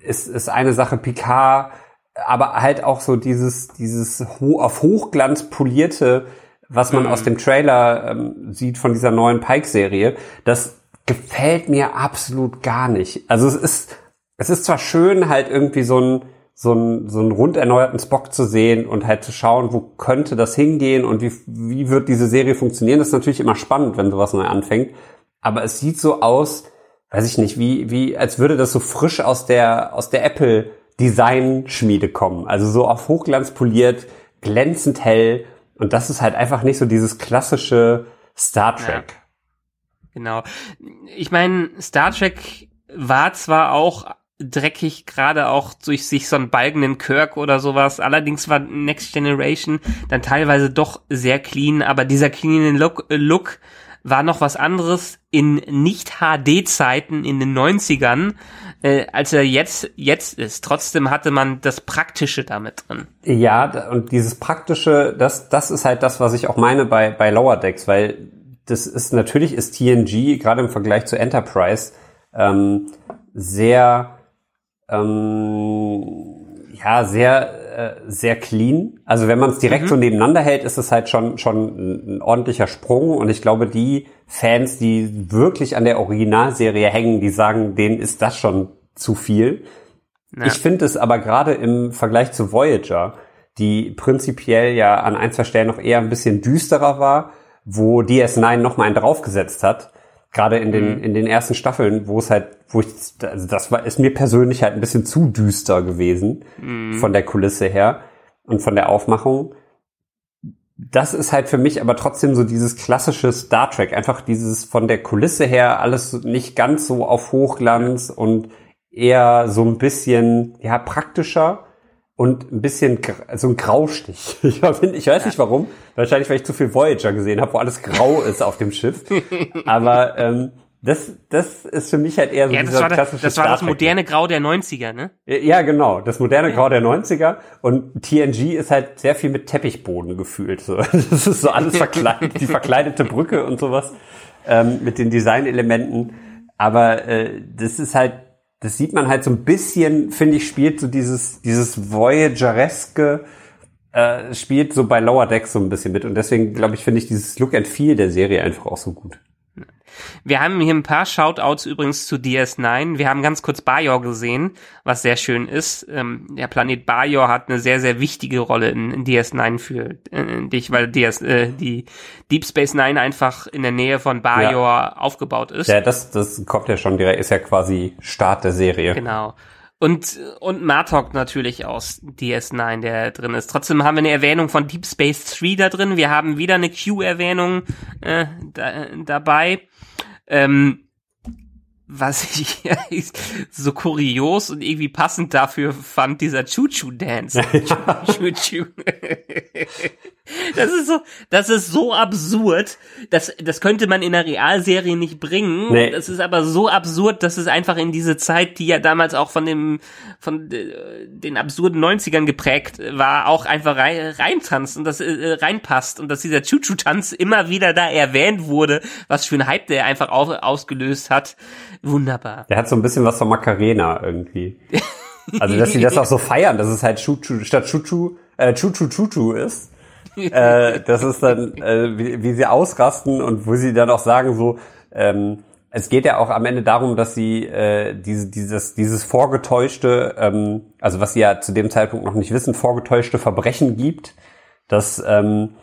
ist, ist eine Sache, Picard, aber halt auch so dieses, dieses ho auf Hochglanz polierte, was man mhm. aus dem Trailer ähm, sieht von dieser neuen Pike-Serie, das gefällt mir absolut gar nicht. Also es ist, es ist zwar schön, halt irgendwie so ein so einen, so einen rund erneuerten Spock zu sehen und halt zu schauen, wo könnte das hingehen und wie, wie wird diese Serie funktionieren. Das ist natürlich immer spannend, wenn sowas neu anfängt. Aber es sieht so aus, weiß ich nicht, wie, wie, als würde das so frisch aus der, aus der Apple Design Schmiede kommen. Also so auf Hochglanz poliert, glänzend hell. Und das ist halt einfach nicht so dieses klassische Star Trek. Ja. Genau. Ich meine, Star Trek war zwar auch dreckig, gerade auch durch sich so einen balgenden Kirk oder sowas. Allerdings war Next Generation dann teilweise doch sehr clean, aber dieser clean Look, Look war noch was anderes in Nicht-HD-Zeiten in den 90ern, äh, als er jetzt, jetzt ist. Trotzdem hatte man das Praktische damit drin. Ja, und dieses Praktische, das, das ist halt das, was ich auch meine bei, bei Lower Decks, weil das ist, natürlich ist TNG, gerade im Vergleich zu Enterprise, ähm, sehr ähm, ja, sehr, äh, sehr clean. Also wenn man es direkt mhm. so nebeneinander hält, ist es halt schon, schon ein ordentlicher Sprung. Und ich glaube, die Fans, die wirklich an der Originalserie hängen, die sagen, denen ist das schon zu viel. Ja. Ich finde es aber gerade im Vergleich zu Voyager, die prinzipiell ja an ein, zwei Stellen noch eher ein bisschen düsterer war, wo DS9 noch mal einen draufgesetzt hat, Gerade in den, mhm. in den ersten Staffeln, wo es halt, wo ich, also das war, ist mir persönlich halt ein bisschen zu düster gewesen, mhm. von der Kulisse her und von der Aufmachung. Das ist halt für mich aber trotzdem so dieses klassische Star Trek, einfach dieses von der Kulisse her alles nicht ganz so auf Hochglanz und eher so ein bisschen, ja, praktischer und ein bisschen so ein Graustich. Ich, find, ich weiß nicht warum. Wahrscheinlich, weil ich zu viel Voyager gesehen habe, wo alles grau ist auf dem Schiff. Aber ähm, das, das ist für mich halt eher so ja, dieser das klassische Das war das moderne Grau der 90er, ne? Ja, genau. Das moderne ja. Grau der 90er. Und TNG ist halt sehr viel mit Teppichboden gefühlt. So. Das ist so alles verkleidet, die verkleidete Brücke und sowas ähm, mit den Designelementen. Aber äh, das ist halt das sieht man halt so ein bisschen, finde ich, spielt so dieses, dieses Voyagereske, äh, spielt so bei Lower Decks so ein bisschen mit. Und deswegen, glaube ich, finde ich dieses Look and Feel der Serie einfach auch so gut. Wir haben hier ein paar Shoutouts übrigens zu DS9. Wir haben ganz kurz Bajor gesehen, was sehr schön ist. Ähm, der Planet Bajor hat eine sehr, sehr wichtige Rolle in, in DS9 für äh, dich, weil DS, äh, die Deep Space Nine einfach in der Nähe von Bajor ja. aufgebaut ist. Ja, das, das kommt ja schon direkt, ist ja quasi Start der Serie. Genau. Und, und Martok natürlich aus DS9, der drin ist. Trotzdem haben wir eine Erwähnung von Deep Space 3 da drin. Wir haben wieder eine Q-Erwähnung äh, da, dabei. Ähm, was ich so kurios und irgendwie passend dafür fand, dieser Choo-Choo-Dance. Choo-Choo. Das ist so, das ist so absurd. Das, das könnte man in einer Realserie nicht bringen. Nee. Das ist aber so absurd, dass es einfach in diese Zeit, die ja damals auch von dem, von den absurden 90ern geprägt war, auch einfach rein, reintanzt und das äh, reinpasst und dass dieser Choo-Choo-Tanz immer wieder da erwähnt wurde, was für ein Hype der einfach auf, ausgelöst hat. Wunderbar. Der hat so ein bisschen was von Macarena irgendwie. Also, dass sie das auch so feiern, dass es halt Chuchu, statt Chuchu, äh, Chuchu Chuchu ist. äh, das ist dann, äh, wie, wie sie ausrasten und wo sie dann auch sagen so, ähm, es geht ja auch am Ende darum, dass sie äh, diese, dieses, dieses vorgetäuschte, ähm, also was sie ja zu dem Zeitpunkt noch nicht wissen, vorgetäuschte Verbrechen gibt, dass, ähm,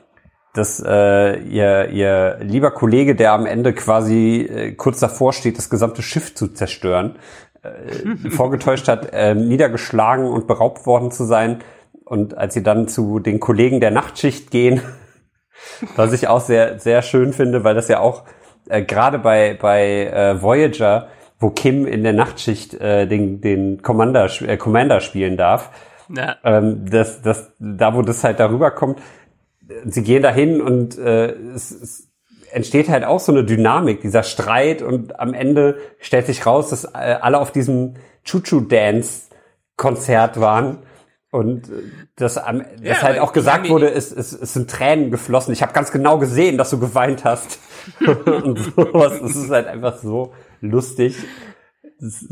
dass äh, ihr, ihr lieber Kollege, der am Ende quasi äh, kurz davor steht, das gesamte Schiff zu zerstören, äh, vorgetäuscht hat, äh, niedergeschlagen und beraubt worden zu sein. Und als sie dann zu den Kollegen der Nachtschicht gehen, was ich auch sehr, sehr schön finde, weil das ja auch äh, gerade bei, bei äh, Voyager, wo Kim in der Nachtschicht äh, den, den Commander, äh, Commander spielen darf, ja. ähm, das, das, da wo das halt darüber kommt, sie gehen dahin und äh, es, es entsteht halt auch so eine Dynamik, dieser Streit und am Ende stellt sich raus, dass äh, alle auf diesem Chuchu-Dance-Konzert waren und äh, das, am, ja, das halt auch gesagt wurde, es, es, es sind Tränen geflossen. Ich habe ganz genau gesehen, dass du geweint hast. und sowas. Das ist halt einfach so lustig.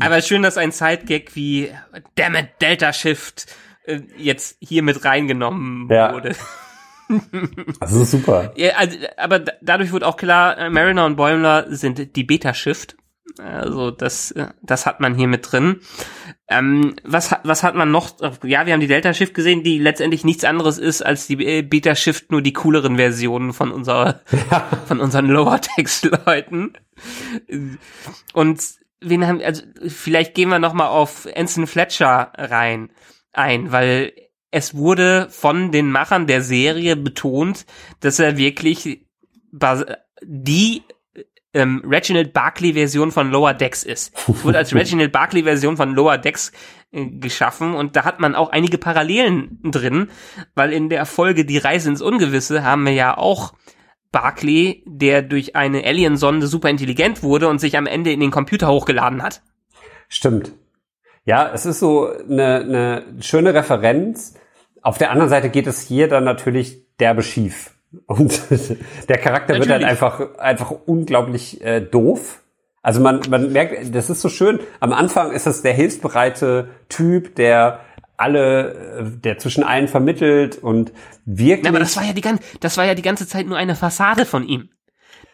Aber schön, dass ein Sidegag wie Damn it, Delta Shift äh, jetzt hier mit reingenommen ja. wurde. Das ist super. Ja, also, aber dadurch wird auch klar, äh, Mariner und Bäumler sind die Beta-Shift. Also das, äh, das hat man hier mit drin. Ähm, was, was hat man noch? Ja, wir haben die Delta Shift gesehen, die letztendlich nichts anderes ist als die äh, Beta Shift, nur die cooleren Versionen von unserer, von unseren Lower Text Leuten. Und wen haben, also vielleicht gehen wir noch mal auf Anson Fletcher rein ein, weil es wurde von den Machern der Serie betont, dass er wirklich die ähm, Reginald Barkley Version von Lower Decks ist. Es wurde als Reginald Barkley Version von Lower Decks äh, geschaffen und da hat man auch einige Parallelen drin, weil in der Folge Die Reise ins Ungewisse haben wir ja auch Barkley, der durch eine Aliensonde super intelligent wurde und sich am Ende in den Computer hochgeladen hat. Stimmt. Ja, es ist so eine, eine schöne Referenz. Auf der anderen Seite geht es hier dann natürlich derbe schief. Und der Charakter Natürlich. wird halt einfach, einfach unglaublich äh, doof. Also man, man merkt, das ist so schön. Am Anfang ist es der hilfsbereite Typ, der alle, äh, der zwischen allen vermittelt und wirklich. Ja, aber das war ja die ganze, das war ja die ganze Zeit nur eine Fassade von ihm.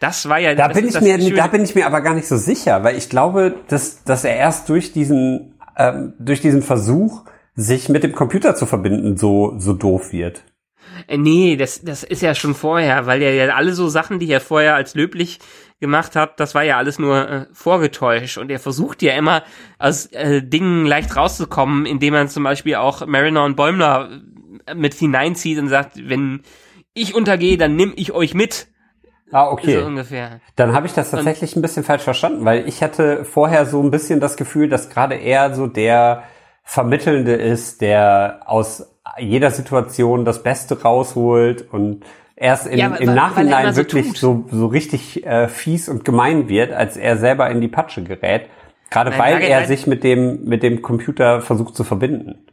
Das war ja. Da bin ich mir, da bin ich mir aber gar nicht so sicher, weil ich glaube, dass, dass er erst durch diesen, ähm, durch diesen Versuch, sich mit dem Computer zu verbinden, so, so doof wird. Äh, nee, das, das ist ja schon vorher, weil er ja alle so Sachen, die er vorher als löblich gemacht hat, das war ja alles nur äh, vorgetäuscht und er versucht ja immer aus äh, Dingen leicht rauszukommen, indem man zum Beispiel auch Mariner und Bäumler äh, mit hineinzieht und sagt, wenn ich untergehe, dann nimm ich euch mit. Ah, okay. So ungefähr. Dann habe ich das tatsächlich und, ein bisschen falsch verstanden, weil ich hatte vorher so ein bisschen das Gefühl, dass gerade er so der Vermittelnde ist, der aus jeder Situation das Beste rausholt und erst in, ja, im Nachhinein so wirklich tut. so, so richtig äh, fies und gemein wird, als er selber in die Patsche gerät. Gerade weil er sich mit dem, mit dem Computer versucht zu verbinden.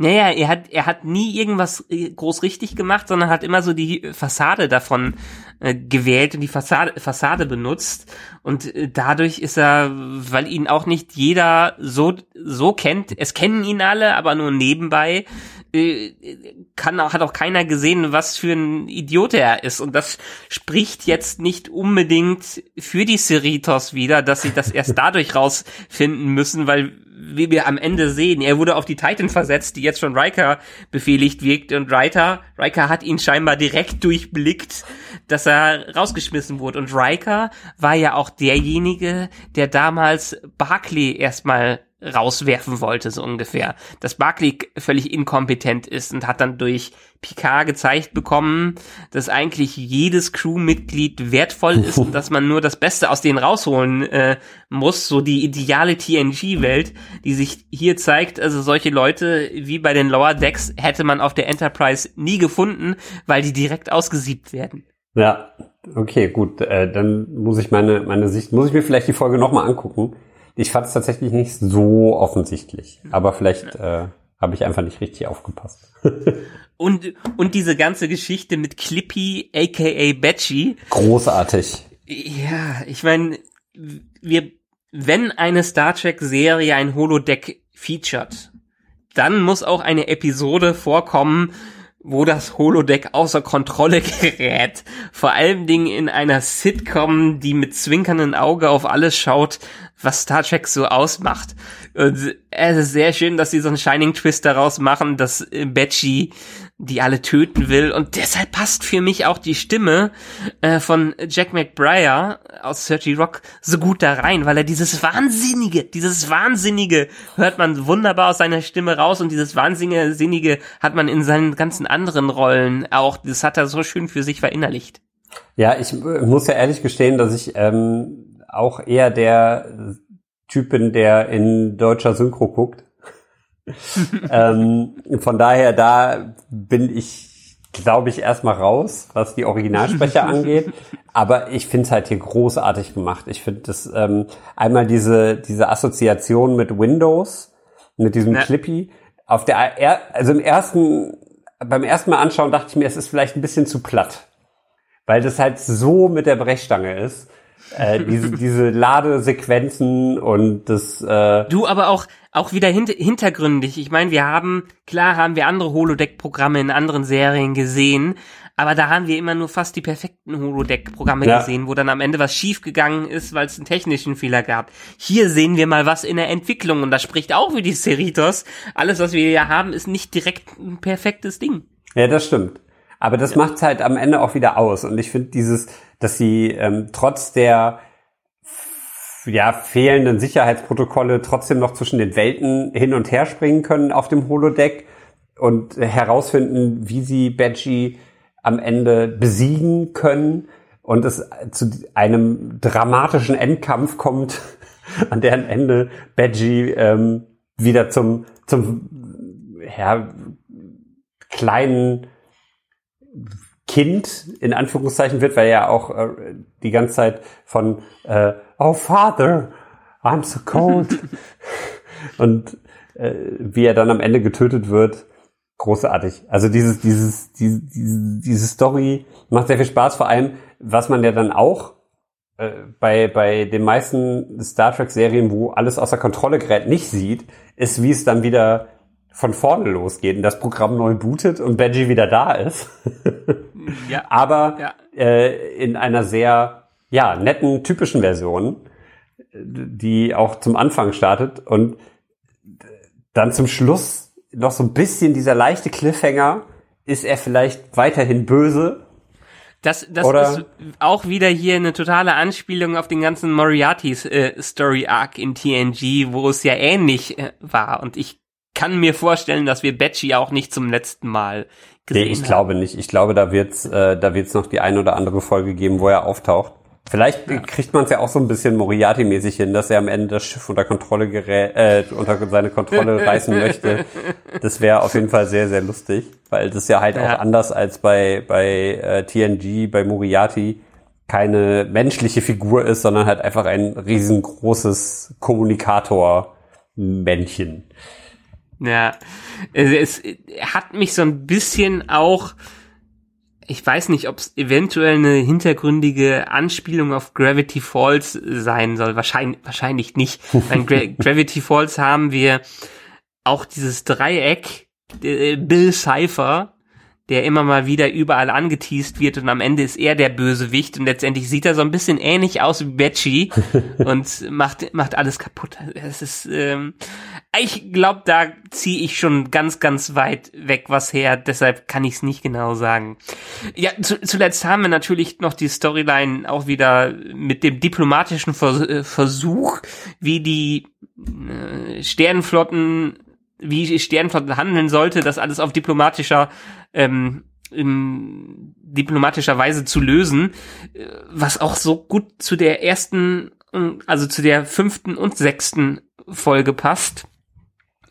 Naja, er hat, er hat nie irgendwas äh, groß richtig gemacht, sondern hat immer so die Fassade davon äh, gewählt und die Fassade, Fassade benutzt. Und äh, dadurch ist er, weil ihn auch nicht jeder so, so kennt, es kennen ihn alle, aber nur nebenbei, äh, kann auch, hat auch keiner gesehen, was für ein Idiot er ist. Und das spricht jetzt nicht unbedingt für die Cerritos wieder, dass sie das erst dadurch rausfinden müssen, weil wie wir am Ende sehen, er wurde auf die Titan versetzt, die jetzt von Riker befehligt wirkt. Und Riker, Riker hat ihn scheinbar direkt durchblickt, dass er rausgeschmissen wurde. Und Riker war ja auch derjenige, der damals Barclay erstmal rauswerfen wollte, so ungefähr. Dass Barkley völlig inkompetent ist und hat dann durch Picard gezeigt bekommen, dass eigentlich jedes Crewmitglied wertvoll ist und dass man nur das Beste aus denen rausholen äh, muss, so die ideale TNG-Welt, die sich hier zeigt. Also solche Leute wie bei den Lower Decks hätte man auf der Enterprise nie gefunden, weil die direkt ausgesiebt werden. Ja, okay, gut. Äh, dann muss ich meine, meine Sicht, muss ich mir vielleicht die Folge nochmal angucken. Ich fand es tatsächlich nicht so offensichtlich, aber vielleicht äh, habe ich einfach nicht richtig aufgepasst. und, und diese ganze Geschichte mit Clippy, aka Betchy. Großartig. Ja, ich meine, wir, wenn eine Star Trek Serie ein Holodeck featured, dann muss auch eine Episode vorkommen, wo das Holodeck außer Kontrolle gerät. Vor allen Dingen in einer Sitcom, die mit zwinkerndem Auge auf alles schaut, was Star Trek so ausmacht. Und es ist sehr schön, dass sie so einen Shining Twist daraus machen, dass Betchy die alle töten will. Und deshalb passt für mich auch die Stimme äh, von Jack McBriar aus Sergi Rock so gut da rein, weil er dieses Wahnsinnige, dieses Wahnsinnige hört man wunderbar aus seiner Stimme raus und dieses Wahnsinnige hat man in seinen ganzen anderen Rollen auch. Das hat er so schön für sich verinnerlicht. Ja, ich muss ja ehrlich gestehen, dass ich ähm, auch eher der Typ bin, der in deutscher Synchro guckt ähm, von daher, da bin ich, glaube ich, erstmal raus, was die Originalsprecher angeht. Aber ich finde es halt hier großartig gemacht. Ich finde das ähm, einmal diese, diese Assoziation mit Windows, mit diesem ja. Clippy. Auf der, also im ersten, beim ersten Mal anschauen dachte ich mir, es ist vielleicht ein bisschen zu platt. Weil das halt so mit der Brechstange ist. Äh, diese, diese Ladesequenzen und das. Äh du aber auch auch wieder hint hintergründig. Ich meine, wir haben klar haben wir andere Holodeck-Programme in anderen Serien gesehen, aber da haben wir immer nur fast die perfekten Holodeck-Programme ja. gesehen, wo dann am Ende was schiefgegangen ist, weil es einen technischen Fehler gab. Hier sehen wir mal was in der Entwicklung und das spricht auch für die Cerritos. Alles, was wir hier haben, ist nicht direkt ein perfektes Ding. Ja, das stimmt. Aber das ja. macht's halt am Ende auch wieder aus. Und ich finde dieses, dass sie ähm, trotz der ja, fehlenden Sicherheitsprotokolle trotzdem noch zwischen den Welten hin und her springen können auf dem Holodeck und herausfinden, wie sie Badgie am Ende besiegen können und es zu einem dramatischen Endkampf kommt, an deren Ende Badgie ähm, wieder zum, zum ja, kleinen Kind in Anführungszeichen wird, weil er ja auch äh, die ganze Zeit von äh, Oh Father, I'm so cold und äh, wie er dann am Ende getötet wird, großartig. Also dieses dieses diese, diese, diese Story macht sehr viel Spaß, vor allem was man ja dann auch äh, bei bei den meisten Star Trek Serien, wo alles außer Kontrolle gerät, nicht sieht, ist wie es dann wieder von vorne losgeht und das Programm neu bootet und Benji wieder da ist. ja. Aber ja. Äh, in einer sehr ja, netten, typischen Version, die auch zum Anfang startet und dann zum Schluss noch so ein bisschen dieser leichte Cliffhanger, ist er vielleicht weiterhin böse? Das, das Oder? ist auch wieder hier eine totale Anspielung auf den ganzen Moriartys äh, Story Arc in TNG, wo es ja ähnlich äh, war. Und ich kann mir vorstellen, dass wir Betchy auch nicht zum letzten Mal gesehen nee, ich haben. glaube nicht. Ich glaube, da wird's, äh, da wird's noch die ein oder andere Folge geben, wo er auftaucht. Vielleicht ja. kriegt man es ja auch so ein bisschen Moriarty-mäßig hin, dass er am Ende das Schiff unter Kontrolle gerät, äh, unter seine Kontrolle reißen möchte. Das wäre auf jeden Fall sehr, sehr lustig, weil das ja halt ja. auch anders als bei bei äh, TNG, bei Moriarty keine menschliche Figur ist, sondern halt einfach ein riesengroßes Kommunikator-Männchen. Ja, es, es hat mich so ein bisschen auch, ich weiß nicht, ob es eventuell eine hintergründige Anspielung auf Gravity Falls sein soll. Wahrscheinlich, wahrscheinlich nicht. Bei Gra Gravity Falls haben wir auch dieses Dreieck, äh, Bill Cipher, der immer mal wieder überall angeteased wird und am Ende ist er der Bösewicht und letztendlich sieht er so ein bisschen ähnlich aus wie Betchy und macht macht alles kaputt. Es ist ähm, ich glaube, da ziehe ich schon ganz ganz weit weg was her, deshalb kann ich es nicht genau sagen. Ja, zu, zuletzt haben wir natürlich noch die Storyline auch wieder mit dem diplomatischen Vers Versuch, wie die äh, Sternenflotten, wie Sternenflotten handeln sollte, das alles auf diplomatischer ähm, in diplomatischer Weise zu lösen, äh, was auch so gut zu der ersten, also zu der fünften und sechsten Folge passt, äh,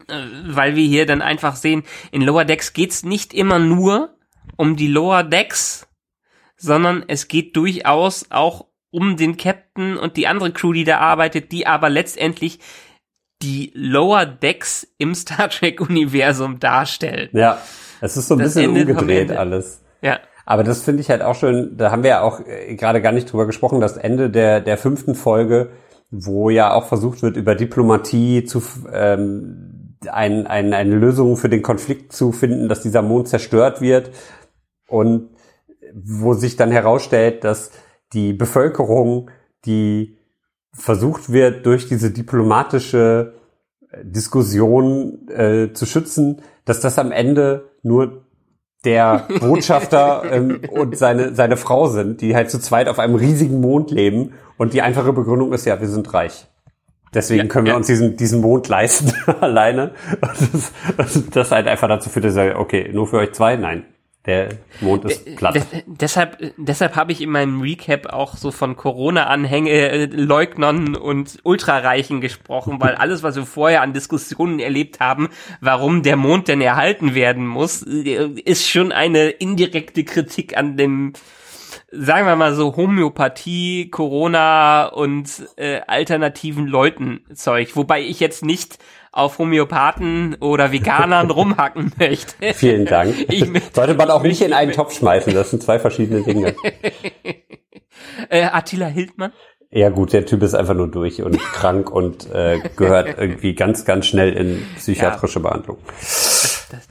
weil wir hier dann einfach sehen, in Lower Decks geht's nicht immer nur um die Lower Decks, sondern es geht durchaus auch um den Captain und die andere Crew, die da arbeitet, die aber letztendlich die Lower Decks im Star Trek Universum darstellt. Ja, es ist so ein Das bisschen Ende umgedreht alles. Ja. Aber das finde ich halt auch schön, da haben wir ja auch äh, gerade gar nicht drüber gesprochen, das Ende der, der fünften Folge, wo ja auch versucht wird, über Diplomatie zu ähm, ein, ein, eine Lösung für den Konflikt zu finden, dass dieser Mond zerstört wird und wo sich dann herausstellt, dass die Bevölkerung, die versucht wird, durch diese diplomatische äh, Diskussion äh, zu schützen, dass das am Ende nur der Botschafter ähm, und seine, seine Frau sind, die halt zu zweit auf einem riesigen Mond leben. Und die einfache Begründung ist ja, wir sind reich. Deswegen Ja, können wir ja. uns diesen, diesen Mond leisten alleine. Und das, das, das halt einfach dazu führt, dass ich sage, okay, nur für euch zwei? Nein. Der Mond ist platt. Des, deshalb, deshalb habe ich in meinem Recap auch so von Corona-Anhänge, äh, Leugnern und Ultrareichen gesprochen, weil alles, was wir vorher an Diskussionen erlebt haben, warum der Mond denn erhalten werden muss, äh, ist schon eine indirekte Kritik an dem, sagen wir mal so, Homöopathie, Corona und äh, alternativen Leuten Zeug. Wobei ich jetzt nicht auf Homöopathen oder Veganern rumhacken möchte. Vielen Dank. Ich- Sollte man auch ich nicht in einen Topf schmeißen. Das sind zwei verschiedene Dinge. Äh, Attila Hildmann? Ja gut, der Typ ist einfach nur durch und krank und äh, gehört irgendwie ganz, ganz schnell in psychiatrische Behandlung.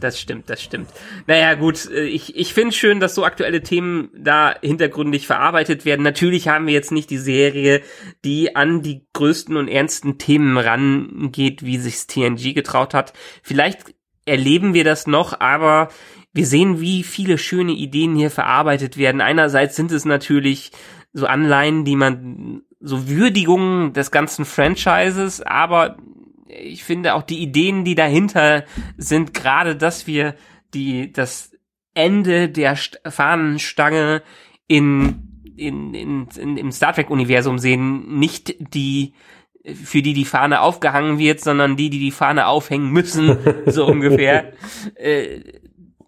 Das, stimmt, das stimmt. Naja, gut, äh, ich, ich finde schön, dass so aktuelle Themen da hintergründig verarbeitet werden. Natürlich haben wir jetzt nicht die Serie, die an die größten und ernsten Themen rangeht, wie sich's TNG getraut hat. Vielleicht erleben wir das noch, aber wir sehen, wie viele schöne Ideen hier verarbeitet werden. Einerseits sind es natürlich so Anleihen, die man, so Würdigungen des ganzen Franchises, aber ich finde auch die Ideen, die dahinter sind, gerade, dass wir die, das Ende der St Fahnenstange in, in, in, in, im Star Trek Universum sehen, nicht die, für die die Fahne aufgehangen wird, sondern die, die die Fahne aufhängen müssen, so ungefähr. Äh,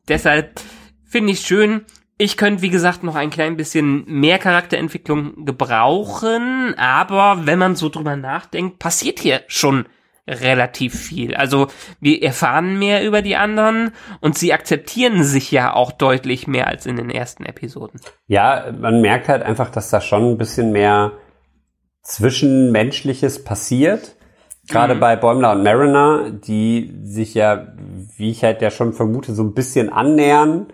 deshalb finde ich schön. Ich könnte, wie gesagt, noch ein klein bisschen mehr Charakterentwicklung gebrauchen, aber wenn man so drüber nachdenkt, passiert hier schon relativ viel. Also wir erfahren mehr über die anderen und sie akzeptieren sich ja auch deutlich mehr als in den ersten Episoden. Ja, man merkt halt einfach, dass da schon ein bisschen mehr Zwischenmenschliches passiert. Gerade bei Bäumler und Mariner, die sich ja, wie ich halt ja schon vermute, so ein bisschen annähern.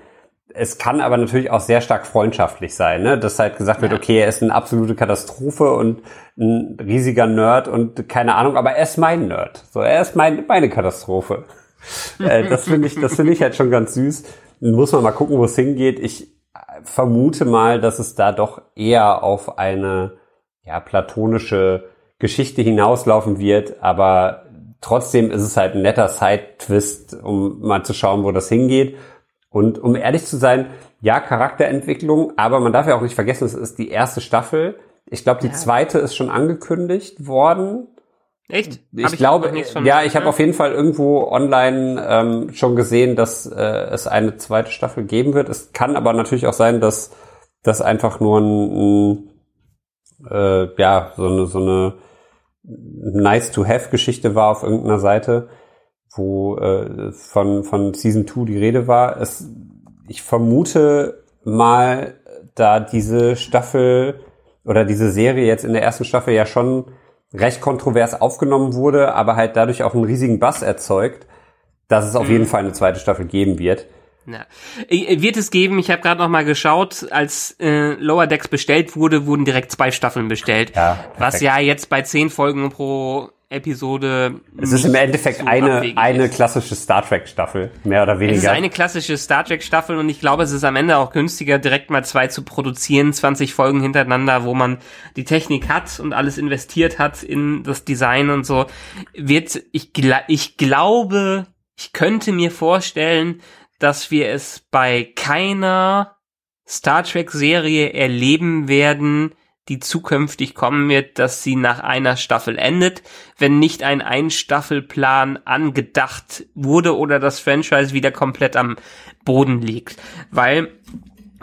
Es kann aber natürlich auch sehr stark freundschaftlich sein, ne? dass halt gesagt wird, okay, er ist eine absolute Katastrophe und ein riesiger Nerd und keine Ahnung, aber er ist mein Nerd. So, er ist mein, meine Katastrophe. äh, das finde ich, das finde ich halt schon ganz süß. Muss man mal gucken, wo es hingeht. Ich vermute mal, dass es da doch eher auf eine ja, platonische Geschichte hinauslaufen wird, aber trotzdem ist es halt ein netter Side-Twist, um mal zu schauen, wo das hingeht. Und um ehrlich zu sein, ja, Charakterentwicklung, aber man darf ja auch nicht vergessen, es ist die erste Staffel. Ich glaube, die Ja. zweite ist schon angekündigt worden. Echt? Ich, Hab glaube, ja, ich habe auf jeden Fall irgendwo online ähm, schon gesehen, dass äh, es eine zweite Staffel geben wird. Es kann aber natürlich auch sein, dass das einfach nur ein, ein äh, ja so eine so eine nice to have Geschichte war auf irgendeiner Seite, wo äh, von von Season 2 die Rede war. Es, ich vermute mal, da diese Staffel oder diese Serie jetzt in der ersten Staffel ja schon recht kontrovers aufgenommen wurde, aber halt dadurch auch einen riesigen Bass erzeugt, dass es auf jeden Fall eine zweite Staffel geben wird. Ja. Äh, Wird es geben, ich habe gerade noch mal geschaut, als äh, Lower Decks bestellt wurde, wurden direkt zwei Staffeln bestellt. Ja, was ja jetzt bei zehn Folgen pro Episode. Es ist im Endeffekt eine, eine klassische Star Trek Staffel, mehr oder weniger. Es ist eine klassische Star Trek Staffel und ich glaube, es ist am Ende auch günstiger, direkt mal zwei zu produzieren, 20 Folgen hintereinander, wo man die Technik hat und alles investiert hat in das Design und so. Wird, ich, ich glaube, ich könnte mir vorstellen, dass wir es bei keiner Star Trek Serie erleben werden, die zukünftig kommen wird, dass sie nach einer Staffel endet, wenn nicht ein Einstaffelplan angedacht wurde oder das Franchise wieder komplett am Boden liegt. Weil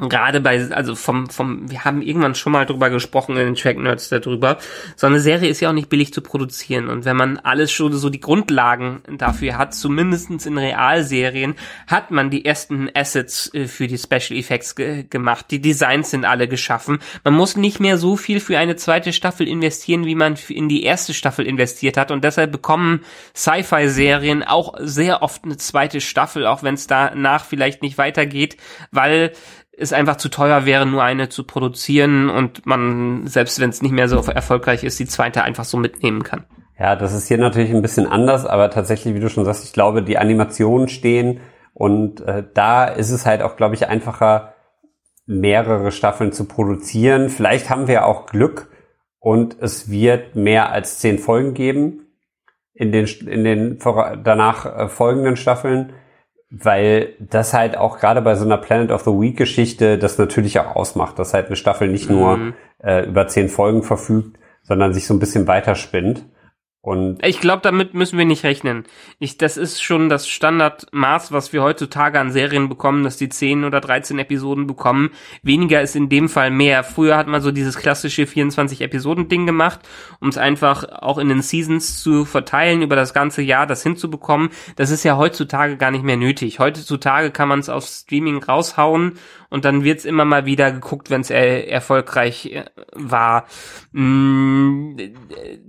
gerade bei, also vom, vom, wir haben irgendwann schon mal drüber gesprochen in den Track Nerds darüber. So eine Serie ist ja auch nicht billig zu produzieren. Und wenn man alles schon so die Grundlagen dafür hat, zumindestens in Realserien, hat man die ersten Assets äh, für die Special Effects ge gemacht. Die Designs sind alle geschaffen. Man muss nicht mehr so viel für eine zweite Staffel investieren, wie man in die erste Staffel investiert hat. Und deshalb bekommen Sci-Fi-Serien auch sehr oft eine zweite Staffel, auch wenn es danach vielleicht nicht weitergeht, weil es einfach zu teuer wäre, nur eine zu produzieren und man, selbst wenn es nicht mehr so erfolgreich ist, die zweite einfach so mitnehmen kann. Ja, das ist hier natürlich ein bisschen anders, aber tatsächlich, wie du schon sagst, ich glaube, die Animationen stehen und äh, da ist es halt auch, glaube ich, einfacher, mehrere Staffeln zu produzieren. Vielleicht haben wir auch Glück und es wird mehr als zehn Folgen geben in den, in den danach äh, folgenden Staffeln weil das halt auch gerade bei so einer Planet of the Week Geschichte das natürlich auch ausmacht, dass halt eine Staffel nicht nur mhm. äh, über zehn Folgen verfügt, sondern sich so ein bisschen weiterspinnt. Und ich glaube, damit müssen wir nicht rechnen. Ich, das ist schon das Standardmaß, was wir heutzutage an Serien bekommen, dass die 10 oder 13 Episoden bekommen. Weniger ist in dem Fall mehr. Früher hat man so dieses klassische 24 Episoden Ding gemacht, um es einfach auch in den Seasons zu verteilen, über das ganze Jahr das hinzubekommen. Das ist ja heutzutage gar nicht mehr nötig. Heutzutage kann man es auf Streaming raushauen und dann wird's immer mal wieder geguckt, wenn es er erfolgreich äh, war. Mm,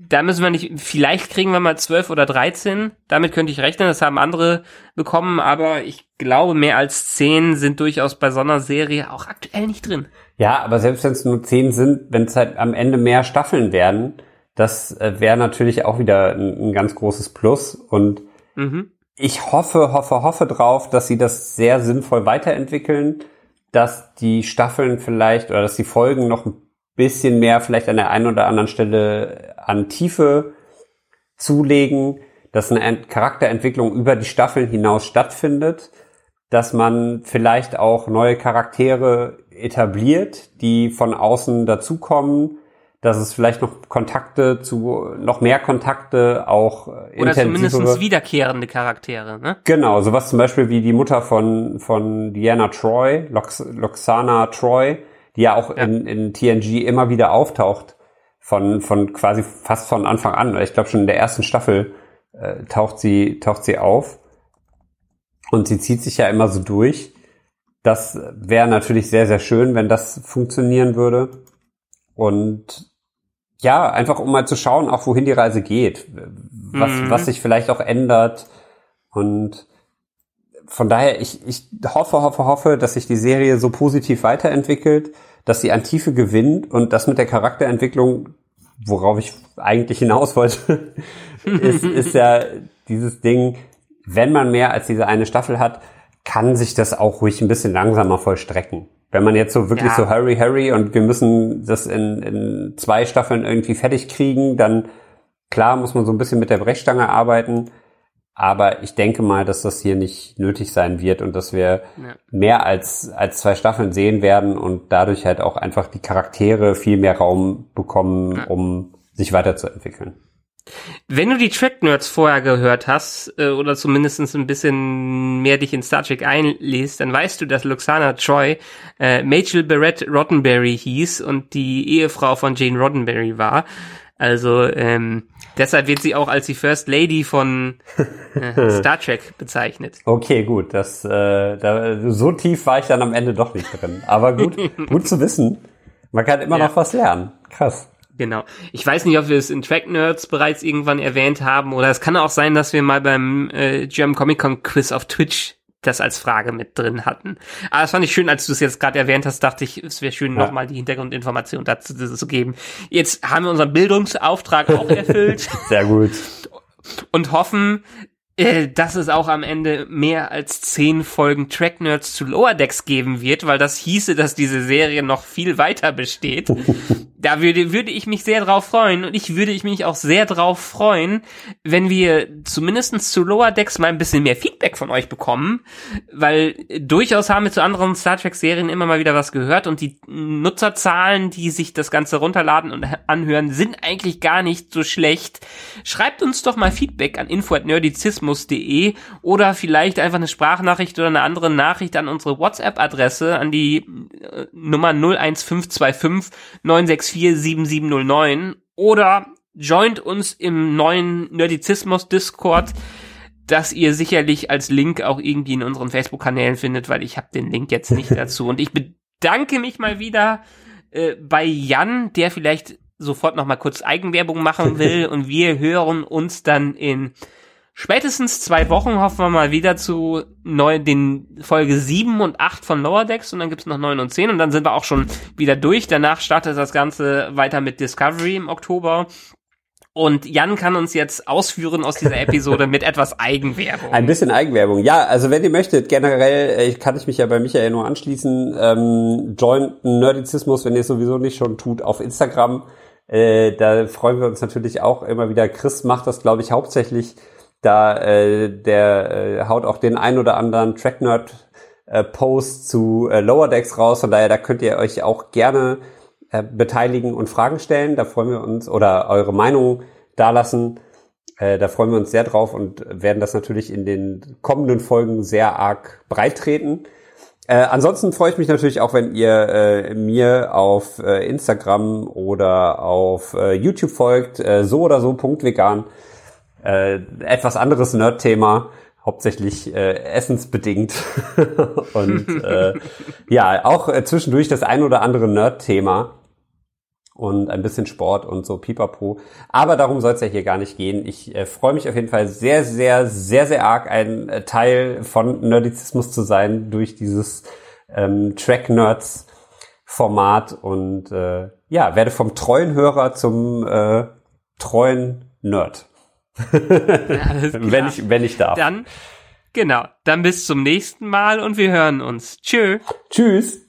da müssen wir nicht, vielleicht kriegen wir mal zwölf oder dreizehn. Damit könnte ich rechnen, das haben andere bekommen, aber ich glaube, mehr als zehn sind durchaus bei so einer Serie auch aktuell nicht drin. Ja, aber selbst wenn es nur zehn sind, wenn es halt am Ende mehr Staffeln werden, das äh, wäre natürlich auch wieder ein, ein, ganz großes Plus und mhm. ich hoffe, hoffe, hoffe drauf, dass sie das sehr sinnvoll weiterentwickeln dass die Staffeln vielleicht oder dass die Folgen noch ein bisschen mehr vielleicht an der einen oder anderen Stelle an Tiefe zulegen, dass eine Charakterentwicklung über die Staffeln hinaus stattfindet, dass man vielleicht auch neue Charaktere etabliert, die von außen dazukommen, dass es vielleicht noch Kontakte zu, noch mehr Kontakte auch äh, Oder zumindest wiederkehrende Charaktere, ne? Genau, sowas zum Beispiel wie die Mutter von, von Diana Troy, Lox, Loxana Troy, die ja auch ja. In, in TNG immer wieder auftaucht, von, von quasi fast von Anfang an. Ich glaube schon in der ersten Staffel äh, taucht sie, taucht sie auf. Und sie zieht sich ja immer so durch. Das wäre natürlich sehr, sehr schön, wenn das funktionieren würde. Und ja, einfach um mal zu schauen, auch wohin die Reise geht, was, mhm. was sich vielleicht auch ändert. Und von daher, ich, ich hoffe, hoffe, hoffe, dass sich die Serie so positiv weiterentwickelt, dass sie an Tiefe gewinnt und das mit der Charakterentwicklung, worauf ich eigentlich hinaus wollte, ist, ist ja dieses Ding, wenn man mehr als diese eine Staffel hat, kann sich das auch ruhig ein bisschen langsamer vollstrecken. Wenn man jetzt so wirklich ja. so Hurry, Hurry und wir müssen das in, in zwei Staffeln irgendwie fertig kriegen, dann klar muss man so ein bisschen mit der Brechstange arbeiten. Aber ich denke mal, dass das hier nicht nötig sein wird und dass wir ja. mehr als, als zwei Staffeln sehen werden und dadurch halt auch einfach die Charaktere viel mehr Raum bekommen, ja. um sich weiterzuentwickeln. Wenn du die Track Nerds vorher gehört hast, äh, oder zumindest ein bisschen mehr dich in Star Trek einliest, dann weißt du, dass Luxana Troy äh, Rachel Barrett Roddenberry hieß und die Ehefrau von Jane Roddenberry war. Also ähm, deshalb wird sie auch als die First Lady von äh, Star Trek bezeichnet. Okay, gut. Das äh, da, so tief war ich dann am Ende doch nicht drin. Aber gut, gut zu wissen. Man kann immer ja. noch was lernen. Krass. Genau. Ich weiß nicht, ob wir es in Track Nerds bereits irgendwann erwähnt haben oder es kann auch sein, dass wir mal beim äh, German Comic Con Quiz auf Twitch das als Frage mit drin hatten. Aber das fand ich schön, als du es jetzt gerade erwähnt hast, dachte ich, es wäre schön, ja. nochmal die Hintergrundinformation dazu zu geben. Jetzt haben wir unseren Bildungsauftrag auch erfüllt. Sehr gut. Und hoffen, äh, dass es auch am Ende mehr als zehn Folgen Track Nerds zu Lower Decks geben wird, weil das hieße, dass diese Serie noch viel weiter besteht. da würde, würde ich mich sehr drauf freuen und ich würde ich mich auch sehr drauf freuen, wenn wir zumindestens zu Lower Decks mal ein bisschen mehr Feedback von euch bekommen, weil durchaus haben wir zu anderen Star Trek Serien immer mal wieder was gehört und die Nutzerzahlen, die sich das Ganze runterladen und anhören, sind eigentlich gar nicht so schlecht. Schreibt uns doch mal Feedback an info@nerdizismus.de oder vielleicht einfach eine Sprachnachricht oder eine andere Nachricht an unsere WhatsApp Adresse an die äh, Nummer 01525 964 7709 oder joint uns im neuen Nerdizismus Discord, das ihr sicherlich als Link auch irgendwie in unseren Facebook-Kanälen findet, weil ich habe den Link jetzt nicht dazu. Und ich bedanke mich mal wieder äh, bei Jan, der vielleicht sofort noch mal kurz Eigenwerbung machen will und wir hören uns dann in spätestens zwei Wochen hoffen wir mal wieder zu neu, den Folge 7 und 8 von Lower Decks und dann gibt's noch 9 und 10 und dann sind wir auch schon wieder durch. Danach startet das Ganze weiter mit Discovery im Oktober. Und Jan kann uns jetzt ausführen aus dieser Episode mit etwas Eigenwerbung. Ein bisschen Eigenwerbung. Ja, also wenn ihr möchtet, generell äh, kann ich mich ja bei Michael nur anschließen. Ähm, joint Nerdizismus, wenn ihr es sowieso nicht schon tut, auf Instagram. Äh, da freuen wir uns natürlich auch immer wieder. Chris macht das, glaube ich, hauptsächlich da äh, der äh, haut auch den ein oder anderen Tracknerd äh, Post zu äh, Lower Decks raus. Von daher, da könnt ihr euch auch gerne äh, beteiligen und Fragen stellen. Da freuen wir uns oder eure Meinung dalassen. Äh, da freuen wir uns sehr drauf und werden das natürlich in den kommenden Folgen sehr arg breit treten. Äh, ansonsten freue ich mich natürlich auch, wenn ihr äh, mir auf äh, Instagram oder auf äh, YouTube folgt, äh, so oder so Punkt vegan äh, etwas anderes Nerd-Thema, hauptsächlich äh, essensbedingt. und äh, ja, auch äh, zwischendurch das ein oder andere Nerd-Thema und ein bisschen Sport und so pipapo. Aber darum soll es ja hier gar nicht gehen. Ich äh, freue mich auf jeden Fall sehr, sehr, sehr, sehr arg, ein äh, Teil von Nerdizismus zu sein durch dieses ähm, Track-Nerds Format und äh, ja, werde vom treuen Hörer zum äh, treuen Nerd. wenn, ich, wenn ich darf. Dann, genau, dann bis zum nächsten Mal und wir hören uns. Tschö. Tschüss.